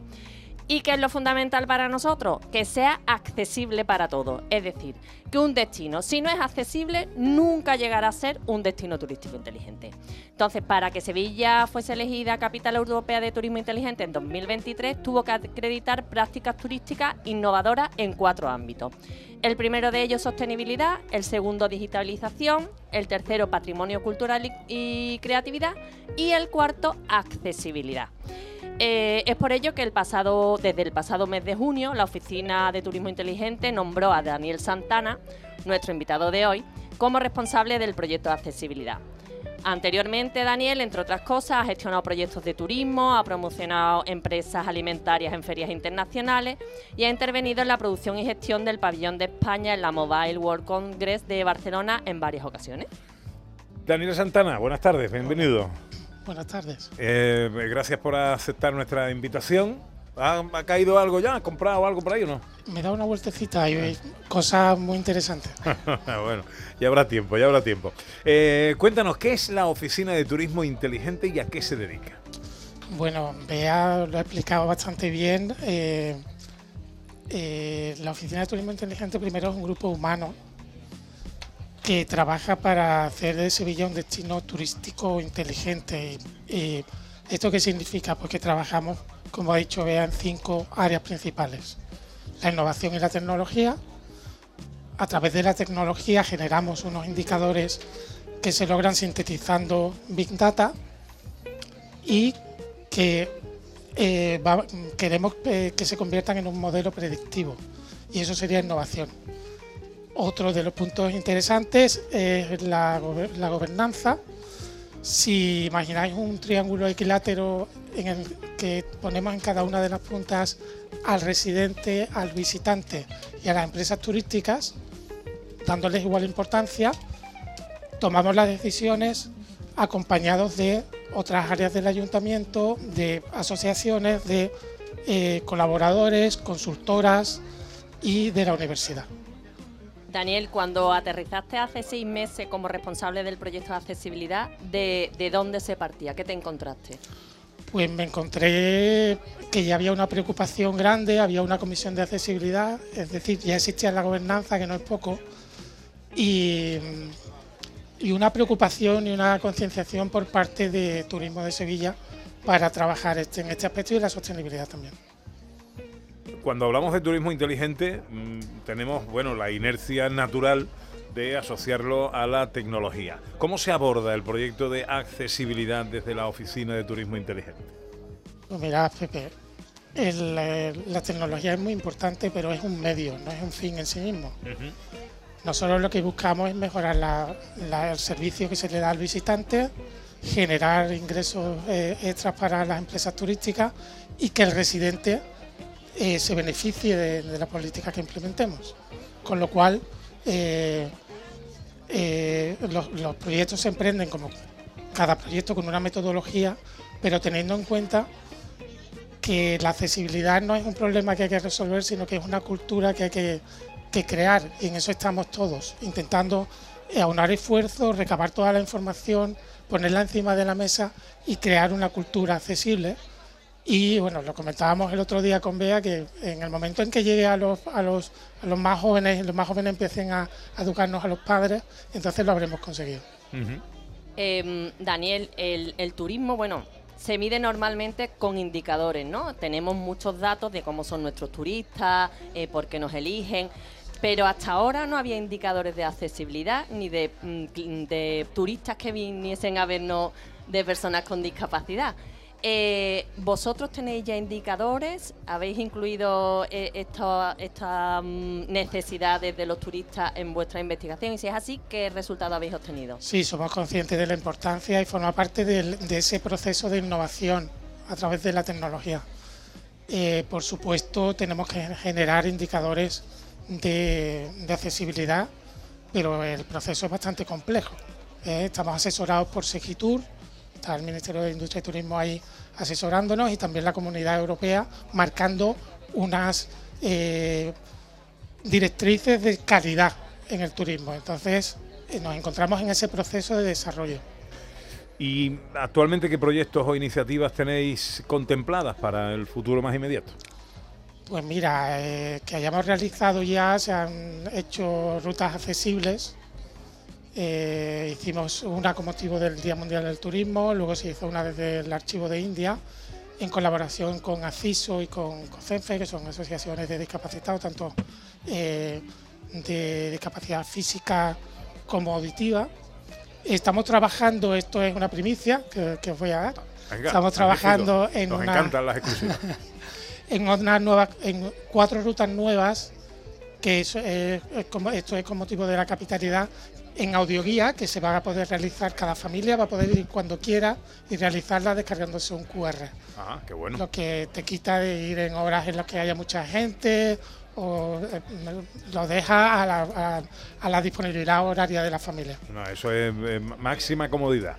Y que es lo fundamental para nosotros, que sea accesible para todos. Es decir, que un destino, si no es accesible, nunca llegará a ser un destino turístico inteligente. Entonces, para que Sevilla fuese elegida capital europea de turismo inteligente en 2023, tuvo que acreditar prácticas turísticas innovadoras en cuatro ámbitos. El primero de ellos, sostenibilidad, el segundo, digitalización, el tercero, patrimonio cultural y creatividad y el cuarto, accesibilidad. Eh, es por ello que el pasado, desde el pasado mes de junio, la Oficina de Turismo Inteligente nombró a Daniel Santana, nuestro invitado de hoy, como responsable del proyecto de accesibilidad. Anteriormente, Daniel, entre otras cosas, ha gestionado proyectos de turismo, ha promocionado empresas alimentarias en ferias internacionales y ha intervenido en la producción y gestión del pabellón de España en la Mobile World Congress de Barcelona en varias ocasiones. Daniel Santana, buenas tardes, bienvenido. Buenas tardes. Eh, gracias por aceptar nuestra invitación. ¿Ha, ha caído algo ya? ¿Ha comprado algo por ahí o no? Me da una vueltecita y hay cosas muy interesantes. bueno, ya habrá tiempo, ya habrá tiempo. Eh, cuéntanos, ¿qué es la Oficina de Turismo Inteligente y a qué se dedica? Bueno, Bea lo ha explicado bastante bien. Eh, eh, la Oficina de Turismo Inteligente primero es un grupo humano que trabaja para hacer de Sevilla un destino turístico inteligente. ¿Y, y esto qué significa? Pues que trabajamos, como ha dicho Bea, en cinco áreas principales. La innovación y la tecnología. A través de la tecnología generamos unos indicadores que se logran sintetizando Big Data y que eh, queremos eh, que se conviertan en un modelo predictivo. Y eso sería innovación. Otro de los puntos interesantes es la, gober- la gobernanza. Si imagináis un triángulo equilátero en el que ponemos en cada una de las puntas al residente, al visitante y a las empresas turísticas, dándoles igual importancia, tomamos las decisiones acompañados de otras áreas del ayuntamiento, de asociaciones, de eh, colaboradores, consultoras y de la universidad. Daniel, cuando aterrizaste hace seis meses como responsable del proyecto de accesibilidad, ¿de, de dónde se partía? ¿Qué te encontraste? Pues me encontré que ya había una preocupación grande, había una comisión de accesibilidad, es decir, ya existía la gobernanza, que no es poco, y, y una preocupación y una concienciación por parte de Turismo de Sevilla para trabajar este- en este aspecto y la sostenibilidad también. Cuando hablamos de turismo inteligente, mm, tenemos bueno la inercia natural de asociarlo a la tecnología. ¿Cómo se aborda el proyecto de accesibilidad desde la Oficina de Turismo Inteligente? Pues mira, Pepe, el, eh, la tecnología es muy importante, pero es un medio, no es un fin en sí mismo. Nosotros lo que buscamos es mejorar la- la- el servicio que se le da al visitante, generar ingresos eh, extras para las empresas turísticas y que el residente se beneficie de, la política que implementemos. Con lo cual, eh, eh, los, los proyectos se emprenden como cada proyecto con una metodología, pero teniendo en cuenta que la accesibilidad no es un problema que hay que resolver, sino que es una cultura que hay que, que crear y en eso estamos todos, intentando eh, aunar esfuerzos, recabar toda la información, ponerla encima de la mesa y crear una cultura accesible. Y bueno, lo comentábamos el otro día con Bea, que en el momento en que llegue a los, a los, a los más jóvenes, los más jóvenes empiecen a, a educarnos a los padres, entonces lo habremos conseguido. Em, Daniel, el, el turismo, bueno, se mide normalmente con indicadores, ¿no? Tenemos muchos datos de cómo son nuestros turistas, eh, por qué nos eligen, pero hasta ahora no había indicadores de accesibilidad ni de, mm, de turistas que viniesen a vernos de personas con discapacidad. Eh, ¿Vosotros tenéis ya indicadores? ¿Habéis incluido eh, estas mm, necesidades de los turistas en vuestra investigación? Y si es así, ¿qué resultado habéis obtenido? Sí, somos conscientes de la importancia y forma parte de ese proceso de innovación a través de la tecnología. Eh, por supuesto, tenemos que generar indicadores de, de accesibilidad, pero el proceso es bastante complejo. Estamos asesorados por Segitur, está el Ministerio de Industria y Turismo ahí asesorándonos y también la Comunidad Europea marcando unas eh, directrices de calidad en el turismo. Entonces, eh, nos encontramos en ese proceso de desarrollo. ¿Y actualmente qué proyectos o iniciativas tenéis contempladas para el futuro más inmediato? Pues mira, eh, que hayamos realizado ya, se han hecho rutas accesibles. Eh, hicimos una con motivo del Día Mundial del Turismo, luego se hizo una desde el Archivo de India, en colaboración con ACISO y con COCENFE, que son asociaciones de discapacitados, tanto eh, de discapacidad física como auditiva. Estamos trabajando, esto es una primicia que, que os voy a dar. Venga, Estamos trabajando en Nos una encantan las exclusivas. en una nueva, en cuatro rutas nuevas, que es, es como, esto es con motivo de la capitalidad, en audioguía, que se va a poder realizar, cada familia va a poder ir cuando quiera y realizarla descargándose un QR. Ah, qué bueno. Lo que te quita de ir en horas en las que haya mucha gente o eh, lo deja a la, a- a la disponibilidad horaria de la familia. No, eso es eh, máxima comodidad.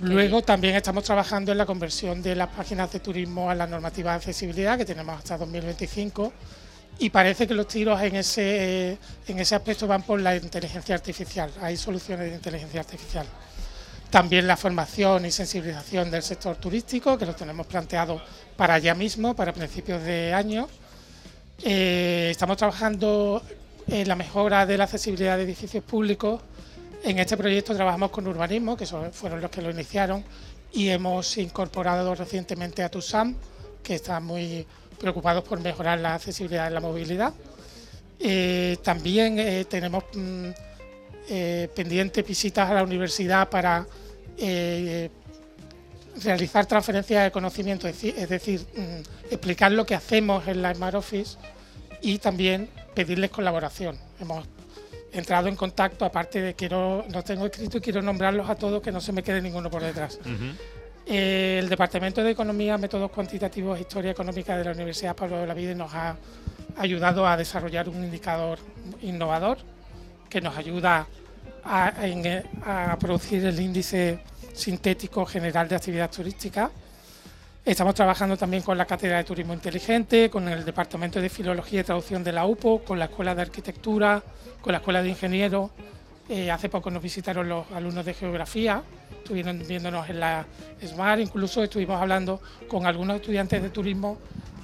Luego también estamos trabajando en la conversión de las páginas de turismo a la normativa de accesibilidad que tenemos hasta 2025 y parece que los tiros en ese, en ese aspecto van por la inteligencia artificial. Hay soluciones de inteligencia artificial. También la formación y sensibilización del sector turístico, que lo tenemos planteado para ya mismo, para principios de año. Eh, estamos trabajando en la mejora de la accesibilidad de edificios públicos. En este proyecto trabajamos con urbanismo, que fueron los que lo iniciaron, y hemos incorporado recientemente a TUSAM, que están muy preocupados por mejorar la accesibilidad en la movilidad. Eh, también eh, tenemos mm, eh, pendientes visitas a la universidad para realizar transferencias de conocimiento, es decir, mm, explicar lo que hacemos en la Smart Office y también pedirles colaboración. Hemos entrado en contacto, aparte de que no, no tengo escrito y quiero nombrarlos a todos, que no se me quede ninguno por detrás. Eh, el Departamento de Economía, Métodos Cuantitativos e Historia Económica de la Universidad Pablo de la Vida nos ha ayudado a desarrollar un indicador innovador que nos ayuda a, a producir el índice sintético general de actividad turística. Estamos trabajando también con la Cátedra de Turismo Inteligente, con el Departamento de Filología y Traducción de la UPO, con la Escuela de Arquitectura, con la Escuela de Ingenieros. Eh, hace poco nos visitaron los alumnos de Geografía, estuvieron viéndonos en la SMART, incluso estuvimos hablando con algunos estudiantes de turismo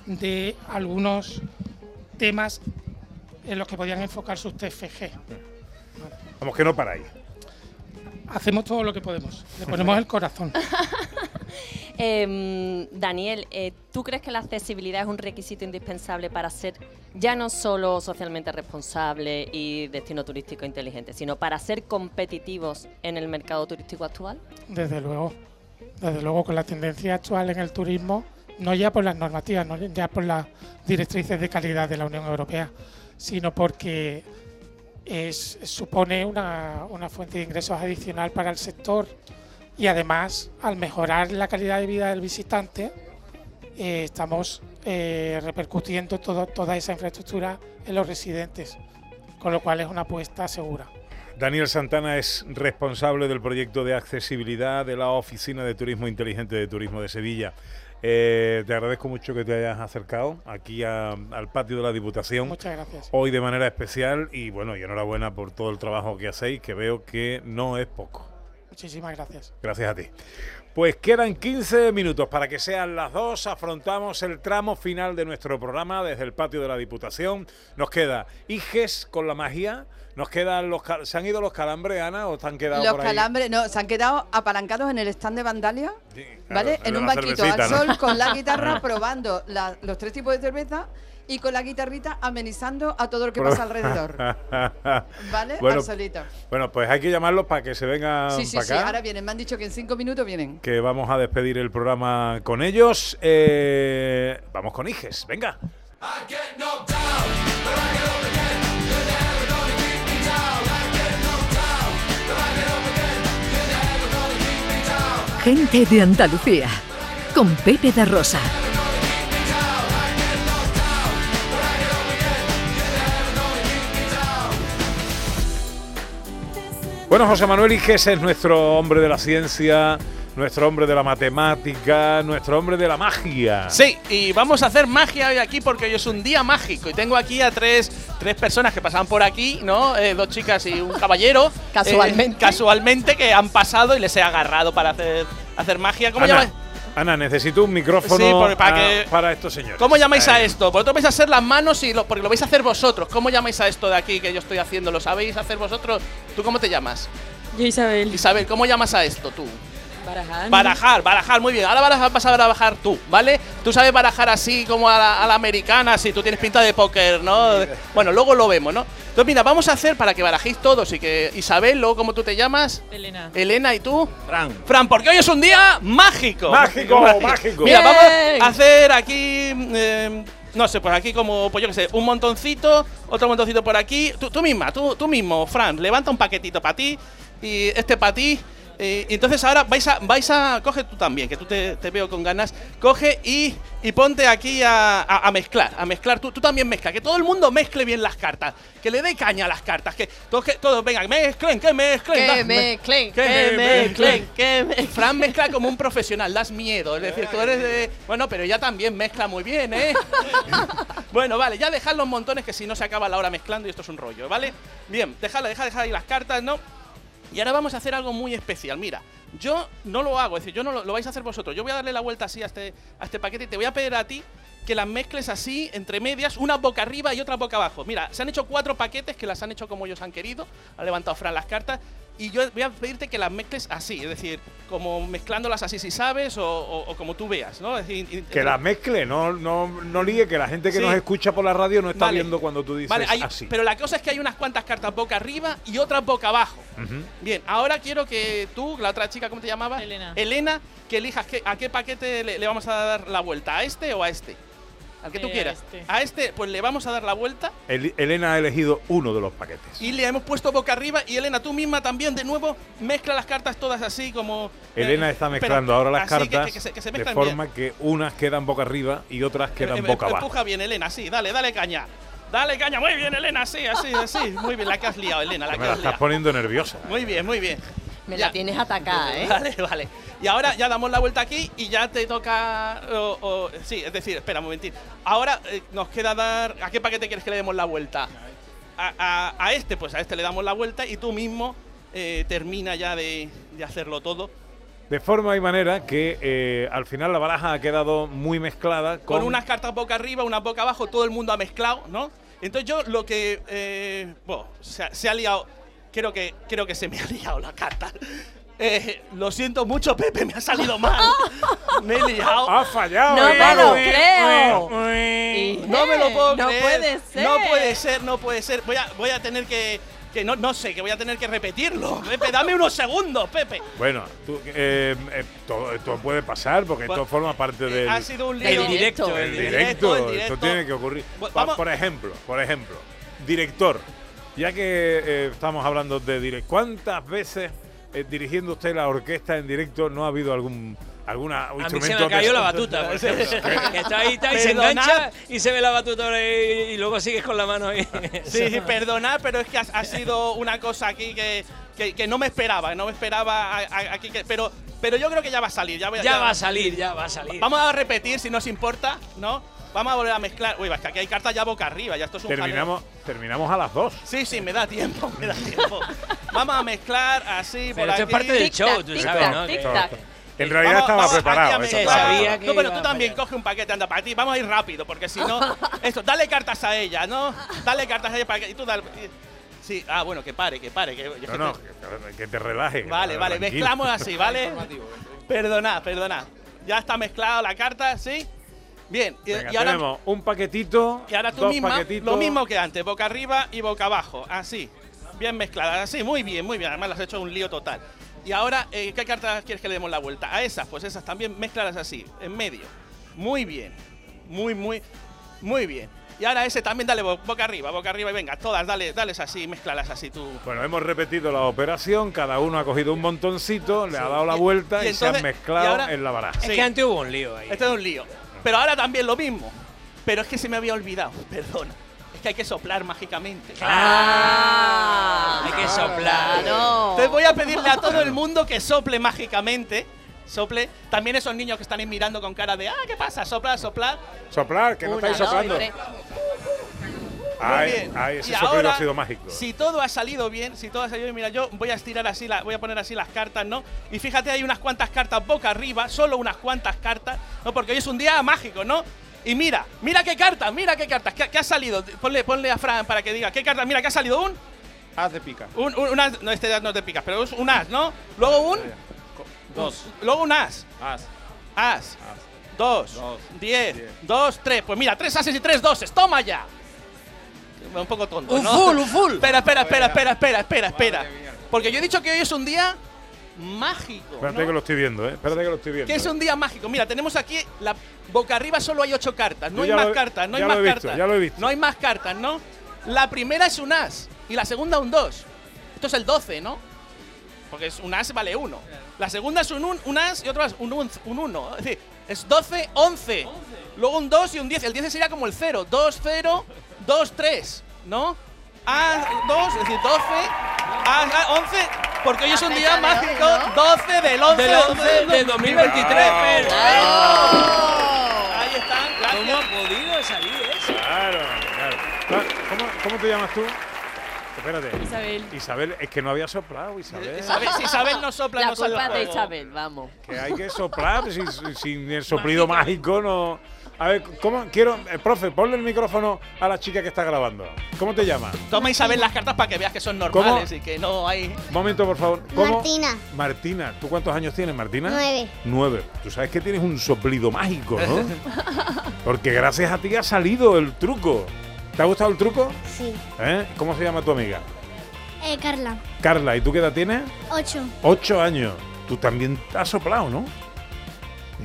de algunos temas en los que podían enfocar sus TFG. Vamos, que no paráis. Hacemos todo lo que podemos, le ponemos el corazón. Em, Daniel, eh, ¿tú crees que la accesibilidad es un requisito indispensable para ser ya no solo socialmente responsable y destino turístico inteligente, sino para ser competitivos en el mercado turístico actual? Desde luego, desde luego con la tendencia actual en el turismo, no ya por las normativas, no ya por las directrices de calidad de la Unión Europea, sino porque es, supone una, una fuente de ingresos adicional para el sector y además al mejorar la calidad de vida del visitante eh, estamos eh, repercutiendo todo- toda esa infraestructura en los residentes, con lo cual es una apuesta segura. Daniel Santana es responsable del proyecto de accesibilidad de la Oficina de Turismo Inteligente de Turismo de Sevilla. Eh, te agradezco mucho que te hayas acercado aquí a- al patio de la Diputación. Muchas gracias. Hoy de manera especial y bueno, y enhorabuena por todo el trabajo que hacéis, que veo que no es poco. Muchísimas gracias. Gracias a ti. Pues quedan 15 minutos para que sean las dos. Afrontamos el tramo final de nuestro programa desde el patio de la Diputación. Nos queda Iges con la magia. Nos quedan los. ¿Se han ido los calambres, Ana, o han quedado Los por ahí? calambres, no, se han quedado apalancados en el stand de Vandalia, ¿vale? Claro, en un banquito al ¿no? sol con la guitarra probando la- los tres tipos de cerveza y con la guitarrita amenizando a todo lo que pasa alrededor. ¿Vale? bueno, al solito. bueno, pues hay que llamarlos para que se vengan Sí, sí, para sí, acá. ahora vienen. Me han dicho que en cinco minutos vienen. Que vamos a despedir el programa con ellos. Eh, vamos con Iges, venga. Gente de Andalucía. Con Pepe da Rosa. Bueno, José Manuel Iges es nuestro hombre de la ciencia, nuestro hombre de la matemática, nuestro hombre de la magia. Sí, y vamos a hacer magia hoy aquí porque hoy es un día mágico. Y tengo aquí a tres, tres personas que pasaban por aquí, ¿no? Eh, dos chicas y un caballero. Casualmente. Eh, casualmente que han pasado y les he agarrado para hacer, hacer magia. ¿Cómo Ana, llamáis? Ana, necesito un micrófono Sí, porque para ah, que- para estos señores. ¿Cómo llamáis a Eh, esto? Vosotros vais a hacer las manos y lo, porque lo vais a hacer vosotros. ¿Cómo llamáis a esto de aquí que yo estoy haciendo? ¿Lo sabéis hacer vosotros? ¿Tú cómo te llamas? Yo Isabel. Isabel, ¿cómo llamas a esto tú? Barajar. Barajar, barajar, muy bien. Ahora barajar, vas a barajar tú, ¿vale? Tú sabes barajar así como a la, a la americana, si tú tienes pinta de póker, ¿no? Bueno, luego lo vemos, ¿no? Entonces, mira, vamos a hacer para que barajéis todos y que Isabel, luego, ¿cómo tú te llamas? Elena. Elena, ¿y tú? Fran. Fran, porque hoy es un día mágico. Mágico, mágico. Mira, Bien. vamos a hacer aquí. eh, no sé, pues aquí como, pues yo qué sé, un montoncito, otro montoncito por aquí. Tú, tú misma, tú, tú mismo, Fran, levanta un paquetito para ti y este para ti. Eh, entonces ahora vais a, vais a, coge tú también, que tú te, te veo con ganas, coge y, y ponte aquí a, a- a mezclar, a mezclar, tú, tú también mezcla, que todo el mundo mezcle bien las cartas, que le dé caña a las cartas, que todos, que todos vengan, mezclen, que mezclen, Que mezclen, que que mezclen, que mezclen. Fran mezcla como un profesional, das miedo. Es decir, tú eres de. Bueno, pero ella también mezcla muy bien, ¿eh? bueno, vale, ya dejad los montones que si no se acaba la hora mezclando y esto es un rollo, ¿vale? Bien, dejadla, dejad, dejad ahí las cartas, ¿no? Y ahora vamos a hacer algo muy especial. Mira, yo no lo hago, es decir, yo no lo, vais a hacer vosotros. Yo voy a darle la vuelta así a este, a este paquete y te voy a pedir a ti que las mezcles así, entre medias, una boca arriba y otra boca abajo. Mira, se han hecho cuatro paquetes que las han hecho como ellos han querido. Ha levantado Fran las cartas. Y yo voy a pedirte que las mezcles así, es decir, como mezclándolas así si sabes o, o- o como tú veas, ¿no? Es decir, Que la mezcle, no, no, no líe, que la gente que Sí. nos escucha por la radio no está Vale. viendo cuando tú dices Vale, hay- así. pero la cosa es que hay unas cuantas cartas boca arriba y otras boca abajo. Bien, ahora quiero que tú, la otra chica, ¿cómo te llamabas? Elena. Elena, que elijas qué- a qué paquete le, le vamos a dar la vuelta, ¿a este o a este? Al que tú Eh, a quieras. este. A este, pues le vamos a dar la vuelta El- Elena ha elegido uno de los paquetes. y le hemos puesto boca arriba. Y Elena, tú misma también, de nuevo, mezcla las cartas todas así como. Elena eh, está pero mezclando ahora las cartas que, que se, que se de forma bien. que unas quedan boca arriba y otras quedan Em- em- boca abajo. Empuja bien, Elena, sí, dale, dale caña. Dale caña, muy bien, Elena, así, así, así. Muy bien, la que has liado, Elena, la Que que me la has estás liado. poniendo nerviosa. Muy bien, muy bien. Me Ya. la tienes atacada, ¿eh? Vale, vale. Y ahora ya damos la vuelta aquí y ya te toca. o- o- sí, es decir, espera un momentín. Ahora eh, nos queda dar. ¿A qué paquete quieres que le demos la vuelta? A, a- a este, pues a este le damos la vuelta y tú mismo eh, termina ya de, de hacerlo todo. De forma y manera que eh, al final la baraja ha quedado muy mezclada con, Con unas cartas boca arriba, unas boca abajo, todo el mundo ha mezclado, ¿no? Entonces yo lo que. eh, bueno, se, ha- se ha liado. Creo que, creo que se me ha liado la carta. Eh, lo siento mucho, Pepe, me ha salido mal. Me he liado. Ha fallado. No eh. me lo creo. No me lo puedo No creer. puede ser. No puede ser, no puede ser. Voy a, voy a tener que. que no, no sé, que voy a tener que repetirlo. Pepe, dame unos segundos, Pepe. Bueno, tú, eh, eh, todo esto puede pasar porque esto Bueno, forma parte del, ha sido un. El directo. el directo. el Esto tiene que ocurrir. Por ejemplo, por ejemplo, director. Ya que eh, estamos hablando de directo, ¿cuántas veces eh, dirigiendo usted la orquesta en directo no ha habido algún alguna A mí instrumento se me cayó la batuta, por ejemplo. que está ahí, está, y se engancha y se ve la batuta y, y luego sigues con la mano ahí. Sí, sí, perdonad, pero es que ha, ha sido una cosa aquí que, que, que no me esperaba, no me esperaba aquí, que, pero, pero yo creo que ya va a salir. Ya, voy- Ya va a salir, ya va a salir. Vamos a repetir, si nos importa, ¿no? Vamos a volver a mezclar. Uy, que aquí hay cartas ya boca arriba, ya esto es un jaleo. Terminamos, terminamos a las dos. Sí, sí, me da tiempo, me da tiempo. Vamos a mezclar así Pero por esto aquí. es parte del show, tú sabes, ¿no? Que- En realidad Vamos- estaba vamos preparado. eso sabía que No, pero tú también coge un paquete, anda para ti. Vamos a ir rápido, porque si no. Esto, dale cartas a ella, ¿no? Dale cartas a ella para que. Y tú dale. Sí, ah, bueno, que pare, que pare. Que, No, no, que, que te relajes. Vale, vale, tranquilo. mezclamos así, ¿vale? Perdona, perdona. Ya está mezclada la carta, ¿sí? Bien, y, Venga, y ahora, tenemos un paquetito, y ahora tú dos misma, paquetitos. lo mismo que antes, boca arriba y boca abajo, así. Bien mezcladas, así, muy bien, muy bien. Además, las has hecho un lío total. Y ahora, eh, ¿qué cartas quieres que le demos la vuelta? A esas, pues esas también mezcladas así, en medio. Muy bien. Muy, muy, muy bien. Y ahora ese también dale bo- boca arriba, boca arriba y venga, todas, dale, dales así, mezclalas así tú. Bueno, hemos repetido la operación, cada uno ha cogido un montoncito, le ha dado la vuelta y, y se han mezclado y ahora- en la baraja. Sí. antes hubo un lío ahí. Este es un lío. Pero ahora también lo mismo. Pero es que se me había olvidado, perdona. Es que hay que soplar mágicamente. Ah, Hay que soplar. Entonces voy a pedirle a todo el mundo que sople mágicamente. Sople. También esos niños que están ahí mirando con cara de, ah, ¿qué pasa? Sopla, sopla. Soplar, que no Una, estáis soplando. Ay, Muy bien. ay, ese Y ahora, ha sido mágico. Si todo ha salido bien, si todo ha salido bien, mira, yo voy a estirar así, la, voy a poner así las cartas, ¿no? Y fíjate, hay unas cuantas cartas boca arriba, solo unas cuantas cartas, ¿no? Porque hoy es un día mágico, ¿no? Y mira, mira qué cartas, mira qué cartas, ¿qué, qué ha salido? Ponle, ponle a Fran para que diga, ¿qué cartas? Mira, ¿qué ha salido? Un, Haz de pica. un, un, un as, no, este no te picas, pero es un as, ¿no? Luego un, Dos. luego un as, Haz. as, dos, Dos. diez, dos, tres, pues mira, tres ases y tres doses, toma ya. Un poco tonto, Un ¿no? full, un full. Espera, espera, espera, espera, espera, espera, espera. Porque yo he dicho que hoy es un día mágico. Espérate ¿no? que lo estoy viendo, ¿eh? Espérate que lo estoy viendo. Que es un día mágico. Mira, tenemos aquí la boca arriba solo hay ocho cartas. No hay más lo cartas, no hay ya más lo he visto, cartas. ya lo he visto. No hay más cartas, ¿no? La primera es un as y la segunda un 2. Esto es el 12, ¿no? Porque es un as vale 1. La segunda es un, un, un as y otro as, un 1. Un, uno. Es decir, es 12, 11. Luego un 2 y un 10. El 10 sería como el 0. 2, 0, 2, 3. ¿No? A 2, es decir, 12, A, a 11, porque hoy es un día mágico, 12 del 11 Del 11 de 2023, Fer. Ahí están, gracias. ¿Cómo ha podido salir eso? Claro, claro. Ah, ¿Cómo, cómo te llamas tú? Espérate. Isabel. Isabel, es que no había soplado, Isabel. Isabel, si Isabel no sopla, La no sale culpa el es de. Isabel, vamos. Que hay que soplar, sin, sin el soplido mágico no. A ver, ¿cómo? Quiero. eh, profe, ponle el micrófono a la chica que está grabando. ¿Cómo te llamas? Toma Isabel las cartas para que veas que son normales y que no hay. Un momento, por favor. ¿Cómo? Martina. Martina, ¿tú cuántos años tienes, Martina? Nueve. Nueve. Tú sabes que tienes un soplido mágico, ¿no? Porque gracias a ti ha salido el truco. ¿Te ha gustado el truco? Sí. ¿Eh? ¿Cómo se llama tu amiga? Eh, Carla. Carla, ¿y tú qué edad tienes? Ocho. Ocho años. Tú también has soplado, ¿no?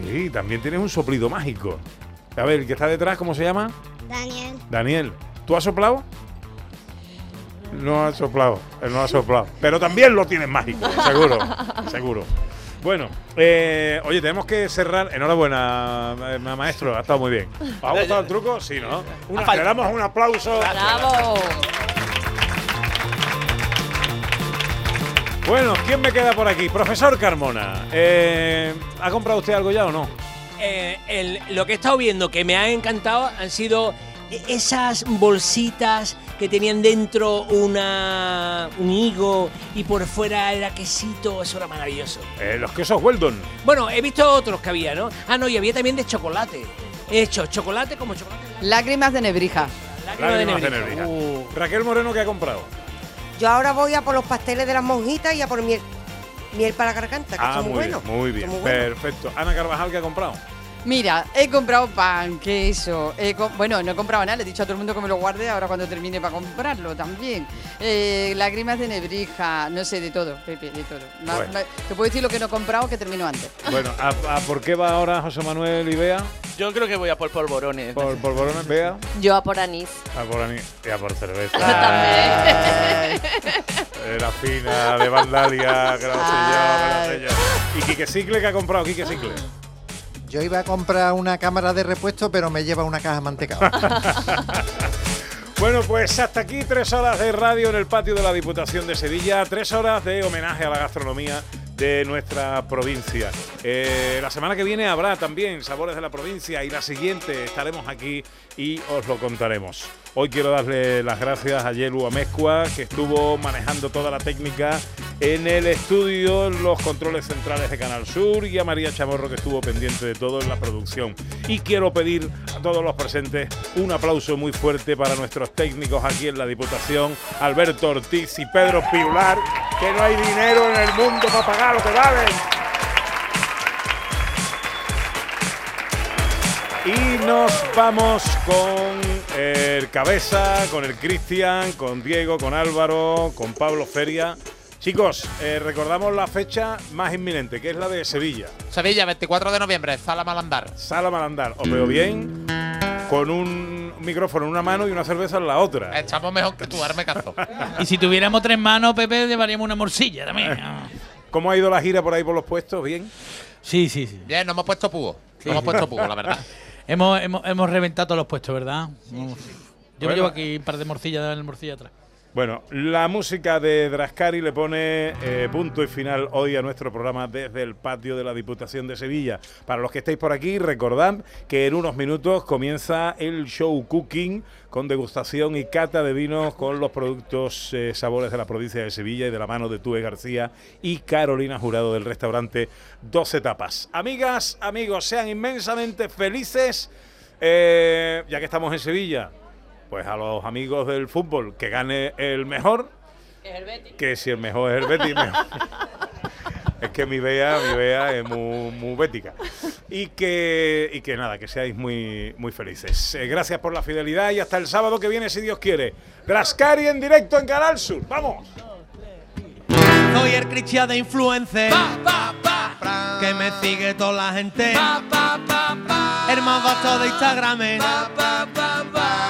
Sí, también tienes un soplido mágico. A ver, el que está detrás, ¿cómo se llama? Daniel. Daniel. ¿Tú has soplado? No has soplado, él no ha soplado. Pero también lo tienes mágico, seguro, seguro. Bueno, eh, oye, tenemos que cerrar. Enhorabuena, ma- maestro, ha estado muy bien. ¿Os ha gustado el truco? Sí, ¿no? Una- le damos un aplauso. ¡Bravo! Bueno, ¿quién me queda por aquí? Profesor Carmona, eh, ¿ha comprado usted algo ya o no? Eh, el- lo que he estado viendo que me ha encantado han sido esas bolsitas que tenían dentro una, un higo y por fuera era quesito, eso era maravilloso. Eh, los quesos Weldon. Bueno, he visto otros que había, ¿no? Ah, no, y había también de chocolate. He hecho chocolate como chocolate. Lágrimas de nebrija. Lágrima de Lágrimas de nebrija. nebrija. Raquel Moreno, ¿qué ha comprado? Yo ahora voy a por los pasteles de las monjitas y a por miel. Miel para la garganta, que Ah, son muy, muy bien, buenos. muy bien, muy perfecto. Ana Carvajal, ¿qué ha comprado? Mira, he comprado pan, queso. he co- bueno, no he comprado nada, le he dicho a todo el mundo que me lo guarde ahora cuando termine para comprarlo también. Eh, lágrimas de nebrija, no sé, de todo, Pepe, de todo. Ma- Bueno. ma- te puedo decir lo que no he comprado que termino antes. Bueno, ¿a, a por qué va ahora José Manuel y Bea? Yo creo que voy a por polvorones. Por polvorones, Bea. Yo a por anís. A por, ani- y a por cerveza. También. Era fina, de Vandalia, que lo sé yo, que lo sé yo. ¿Y Quique Cicle que ha comprado? Quique Cicle. Yo iba a comprar una cámara de repuesto, pero me lleva una caja mantecado. Bueno, pues hasta aquí tres horas de radio en el patio de la Diputación de Sevilla, tres horas de homenaje a la gastronomía de nuestra provincia. Eh, la semana que viene habrá también Sabores de la Provincia y la siguiente estaremos aquí y os lo contaremos. Hoy quiero darle las gracias a Yelu Amezcua, que estuvo manejando toda la técnica en el estudio, en los controles centrales de Canal Sur, y a María Chamorro, que estuvo pendiente de todo en la producción. Y quiero pedir a todos los presentes un aplauso muy fuerte para nuestros técnicos aquí en la Diputación, Alberto Ortiz y Pedro Piular, que no hay dinero en el mundo para pagar lo que valen. Y nos vamos con el Cabeza, con el Cristian, con Diego, con Álvaro, con Pablo Feria. Chicos, eh, recordamos la fecha más inminente, que es la de Sevilla. Sevilla, 24 de noviembre, Sala Malandar. Sala Malandar. Os veo bien, con un micrófono en una mano y una cerveza en la otra. Estamos mejor que tú, darme caso. Y si tuviéramos tres manos, Pepe, llevaríamos una morcilla también. ¿Cómo ha ido la gira por ahí por los puestos? ¿Bien? Sí, sí, sí. Bien, nos hemos puesto púo. Nos hemos puesto púo, la verdad. Hemos, hemos, hemos reventado todos los puestos, ¿verdad? Yo me llevo aquí un par de morcillas, de morcilla atrás. Bueno, la música de Drascari le pone eh, punto y final hoy a nuestro programa desde el patio de la Diputación de Sevilla. Para los que estáis por aquí, recordad que en unos minutos comienza el show Cooking con degustación y cata de vinos con los productos eh, sabores de la provincia de Sevilla y de la mano de Tue García y Carolina Jurado del restaurante Dos Etapas. Amigas, amigos, sean inmensamente felices eh, ya que estamos en Sevilla. Pues a los amigos del fútbol, que gane el mejor. Que si el mejor es el Betis, mejor. Es que mi vea, mi vea es muy, muy bética. Y que, y que nada, que seáis muy, muy felices. Eh, gracias por la fidelidad y hasta el sábado que viene, si Dios quiere. Drascari en directo en Canal Sur. ¡Vamos! Soy el Cristian de influencer. Que me sigue toda la gente. El más vasto de Instagram.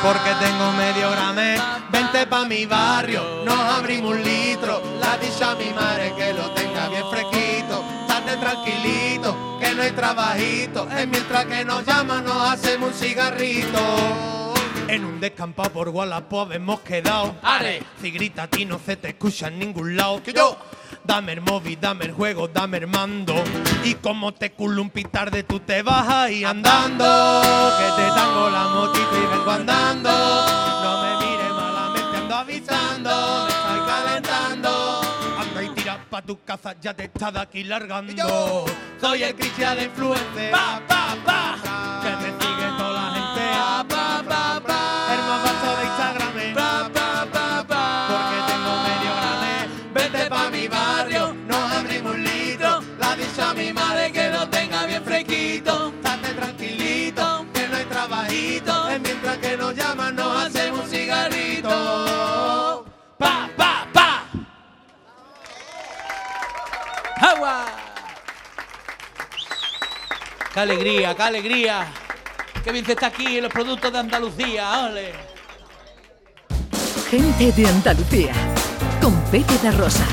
Porque tengo medio grame. Vente pa' mi barrio. Nos abrimos un litro. La dicha a mi madre que lo tenga bien fresquito. Estate tranquilito. Que no hay trabajito. Es mientras que nos llaman, nos hacemos un cigarrito. En un descampado por Wallapop hemos quedado. ¡Ale! Si grita a ti no se te escucha en ningún lado. Que yo. Dame el móvil, dame el juego, dame el mando. Y como te culo un pitarde, tú te vas ahí andando. Que te tango la motito y vengo andando. No me mires malamente, ando avisando. Me estoy calentando. Anda y tira pa' tu casa, ya te está de aquí largando. Soy el Cristian de influencer. Pa, pa, pa. Que me sigue toda la gente. Pa, pa, pa, pa. ¡Qué alegría, qué alegría! ¡Qué bien se está aquí en los productos de Andalucía! ¡Ole! Gente de Andalucía, con Pepe da Rosa.